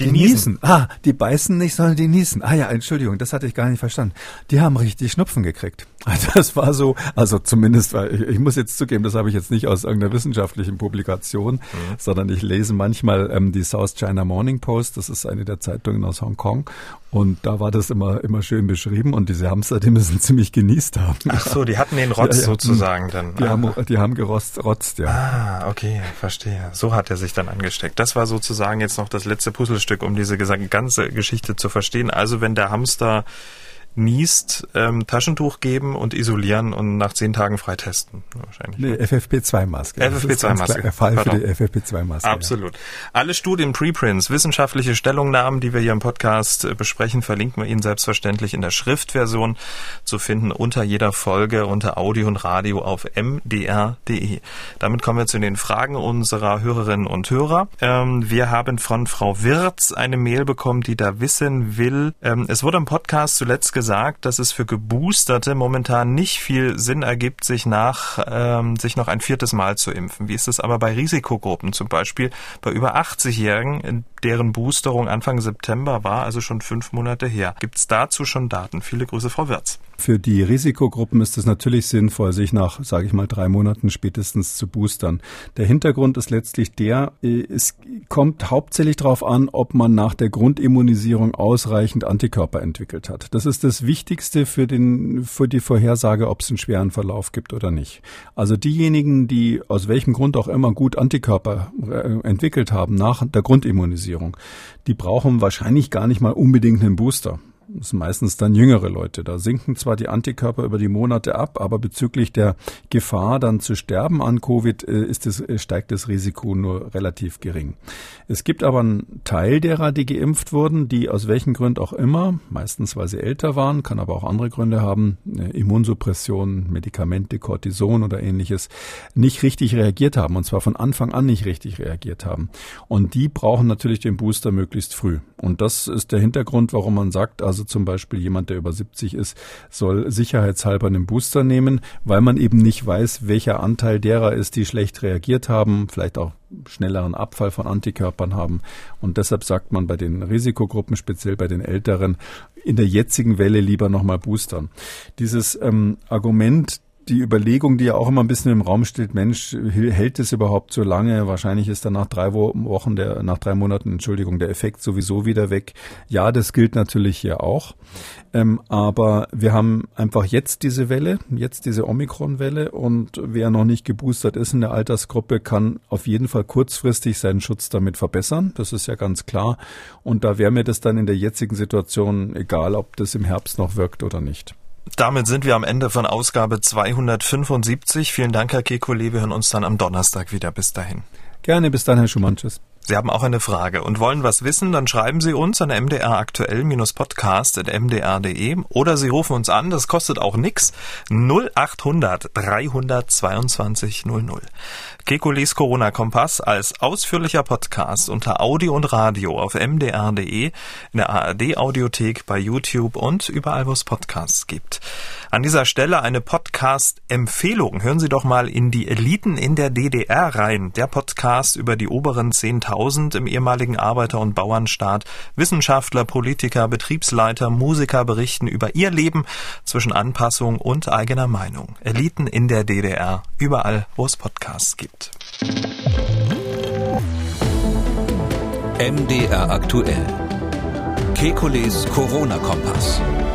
Die, die niesen. niesen. Ah, die beißen nicht, sondern die niesen. Ah ja, Entschuldigung, das hatte ich gar nicht verstanden. Die haben richtig Schnupfen gekriegt. Also das war so, also zumindest, weil ich, ich muss jetzt zugeben, das habe ich jetzt nicht aus irgendeiner wissenschaftlichen Publikation, mhm. sondern ich lese manchmal ähm, die South China Morning Post, das ist eine der Zeitungen aus Hongkong und da war das immer immer schön beschrieben und diese Hamster, die müssen ziemlich genießt haben. Ach so, die hatten den Rotz ja, ja, sozusagen dann. Die ah. haben, die haben gerotzt, rotzt, ja. Ah, okay, verstehe. So hat er sich dann angesteckt. Das war sozusagen jetzt noch das letzte Puzzlestück, um diese ganze Geschichte zu verstehen. Also wenn der Hamster niest, ähm, Taschentuch geben und isolieren und nach zehn Tagen freitesten. Wahrscheinlich. Nee, FFP2-Maske. FFP2-Maske. Der Fall Pardon. für die FFP2-Maske. Absolut. Ja. Alle Studien, Preprints, wissenschaftliche Stellungnahmen, die wir hier im Podcast äh, besprechen, verlinken wir Ihnen selbstverständlich in der Schriftversion zu finden unter jeder Folge unter Audio und Radio auf mdr.de. Damit kommen wir zu den Fragen unserer Hörerinnen und Hörer. Ähm, wir haben von Frau Wirz eine Mail bekommen, die da wissen will. Ähm, es wurde im Podcast zuletzt gesagt, gesagt, dass es für Geboosterte momentan nicht viel Sinn ergibt, sich nach ähm, sich noch ein viertes Mal zu impfen. Wie ist es aber bei Risikogruppen, zum Beispiel bei über 80-Jährigen, deren Boosterung Anfang September war, also schon fünf Monate her? Gibt es dazu schon Daten? Viele Grüße, Frau Wirz. Für die Risikogruppen ist es natürlich sinnvoll, sich nach, sage ich mal, drei Monaten spätestens zu boostern. Der Hintergrund ist letztlich der, äh, es kommt hauptsächlich darauf an, ob man nach der Grundimmunisierung ausreichend Antikörper entwickelt hat. Das ist das Wichtigste für, den, für die Vorhersage, ob es einen schweren Verlauf gibt oder nicht. Also diejenigen, die aus welchem Grund auch immer gut Antikörper äh, entwickelt haben nach der Grundimmunisierung, die brauchen wahrscheinlich gar nicht mal unbedingt einen Booster. Das sind meistens dann jüngere Leute. Da sinken zwar die Antikörper über die Monate ab, aber bezüglich der Gefahr, dann zu sterben an Covid, äh, ist es, äh, steigt das Risiko nur relativ gering. Es gibt aber einen Teil derer, die geimpft wurden, die aus welchen Gründen auch immer, meistens weil sie älter waren, kann aber auch andere Gründe haben, Immunsuppression, Medikamente, Cortison oder ähnliches, nicht richtig reagiert haben und zwar von Anfang an nicht richtig reagiert haben. Und die brauchen natürlich den Booster möglichst früh. Und das ist der Hintergrund, warum man sagt, also zum Beispiel jemand, der über 70 ist, soll sicherheitshalber einen Booster nehmen, weil man eben nicht weiß, welcher Anteil derer ist, die schlecht reagiert haben, vielleicht auch schnelleren Abfall von Antikörpern haben. Und deshalb sagt man bei den Risikogruppen, speziell bei den Älteren, in der jetzigen Welle lieber nochmal boostern. Dieses ähm, Argument, die Überlegung, die ja auch immer ein bisschen im Raum steht, Mensch, hält es überhaupt so lange? Wahrscheinlich ist dann nach drei Wochen, der, nach drei Monaten, Entschuldigung, der Effekt sowieso wieder weg. Ja, das gilt natürlich hier auch. Ähm, aber wir haben einfach jetzt diese Welle, jetzt diese Omikron-Welle und wer noch nicht geboostert ist in der Altersgruppe, kann auf jeden Fall kurzfristig seinen Schutz damit verbessern. Das ist ja ganz klar. Und da wäre mir das dann in der jetzigen Situation egal, ob das im Herbst noch wirkt oder nicht. Damit sind wir am Ende von Ausgabe 275. Vielen Dank, Herr Kekulé. Wir hören uns dann am Donnerstag wieder. Bis dahin. Gerne, bis dann, Herr Schumann. Tschüss. Sie haben auch eine Frage und wollen was wissen, dann schreiben Sie uns an mdraktuell-podcast.mdr.de oder Sie rufen uns an, das kostet auch nix, 0800 322 00. Kekules Corona-Kompass als ausführlicher Podcast unter Audio und Radio auf mdr.de, in der ARD-Audiothek, bei YouTube und überall, wo es Podcasts gibt. An dieser Stelle eine Podcast-Empfehlung. Hören Sie doch mal in die Eliten in der DDR rein. Der Podcast über die oberen 10.000 im ehemaligen Arbeiter- und Bauernstaat. Wissenschaftler, Politiker, Betriebsleiter, Musiker berichten über ihr Leben zwischen Anpassung und eigener Meinung. Eliten in der DDR. Überall, wo es Podcasts gibt. MDR aktuell. Kekules Corona-Kompass.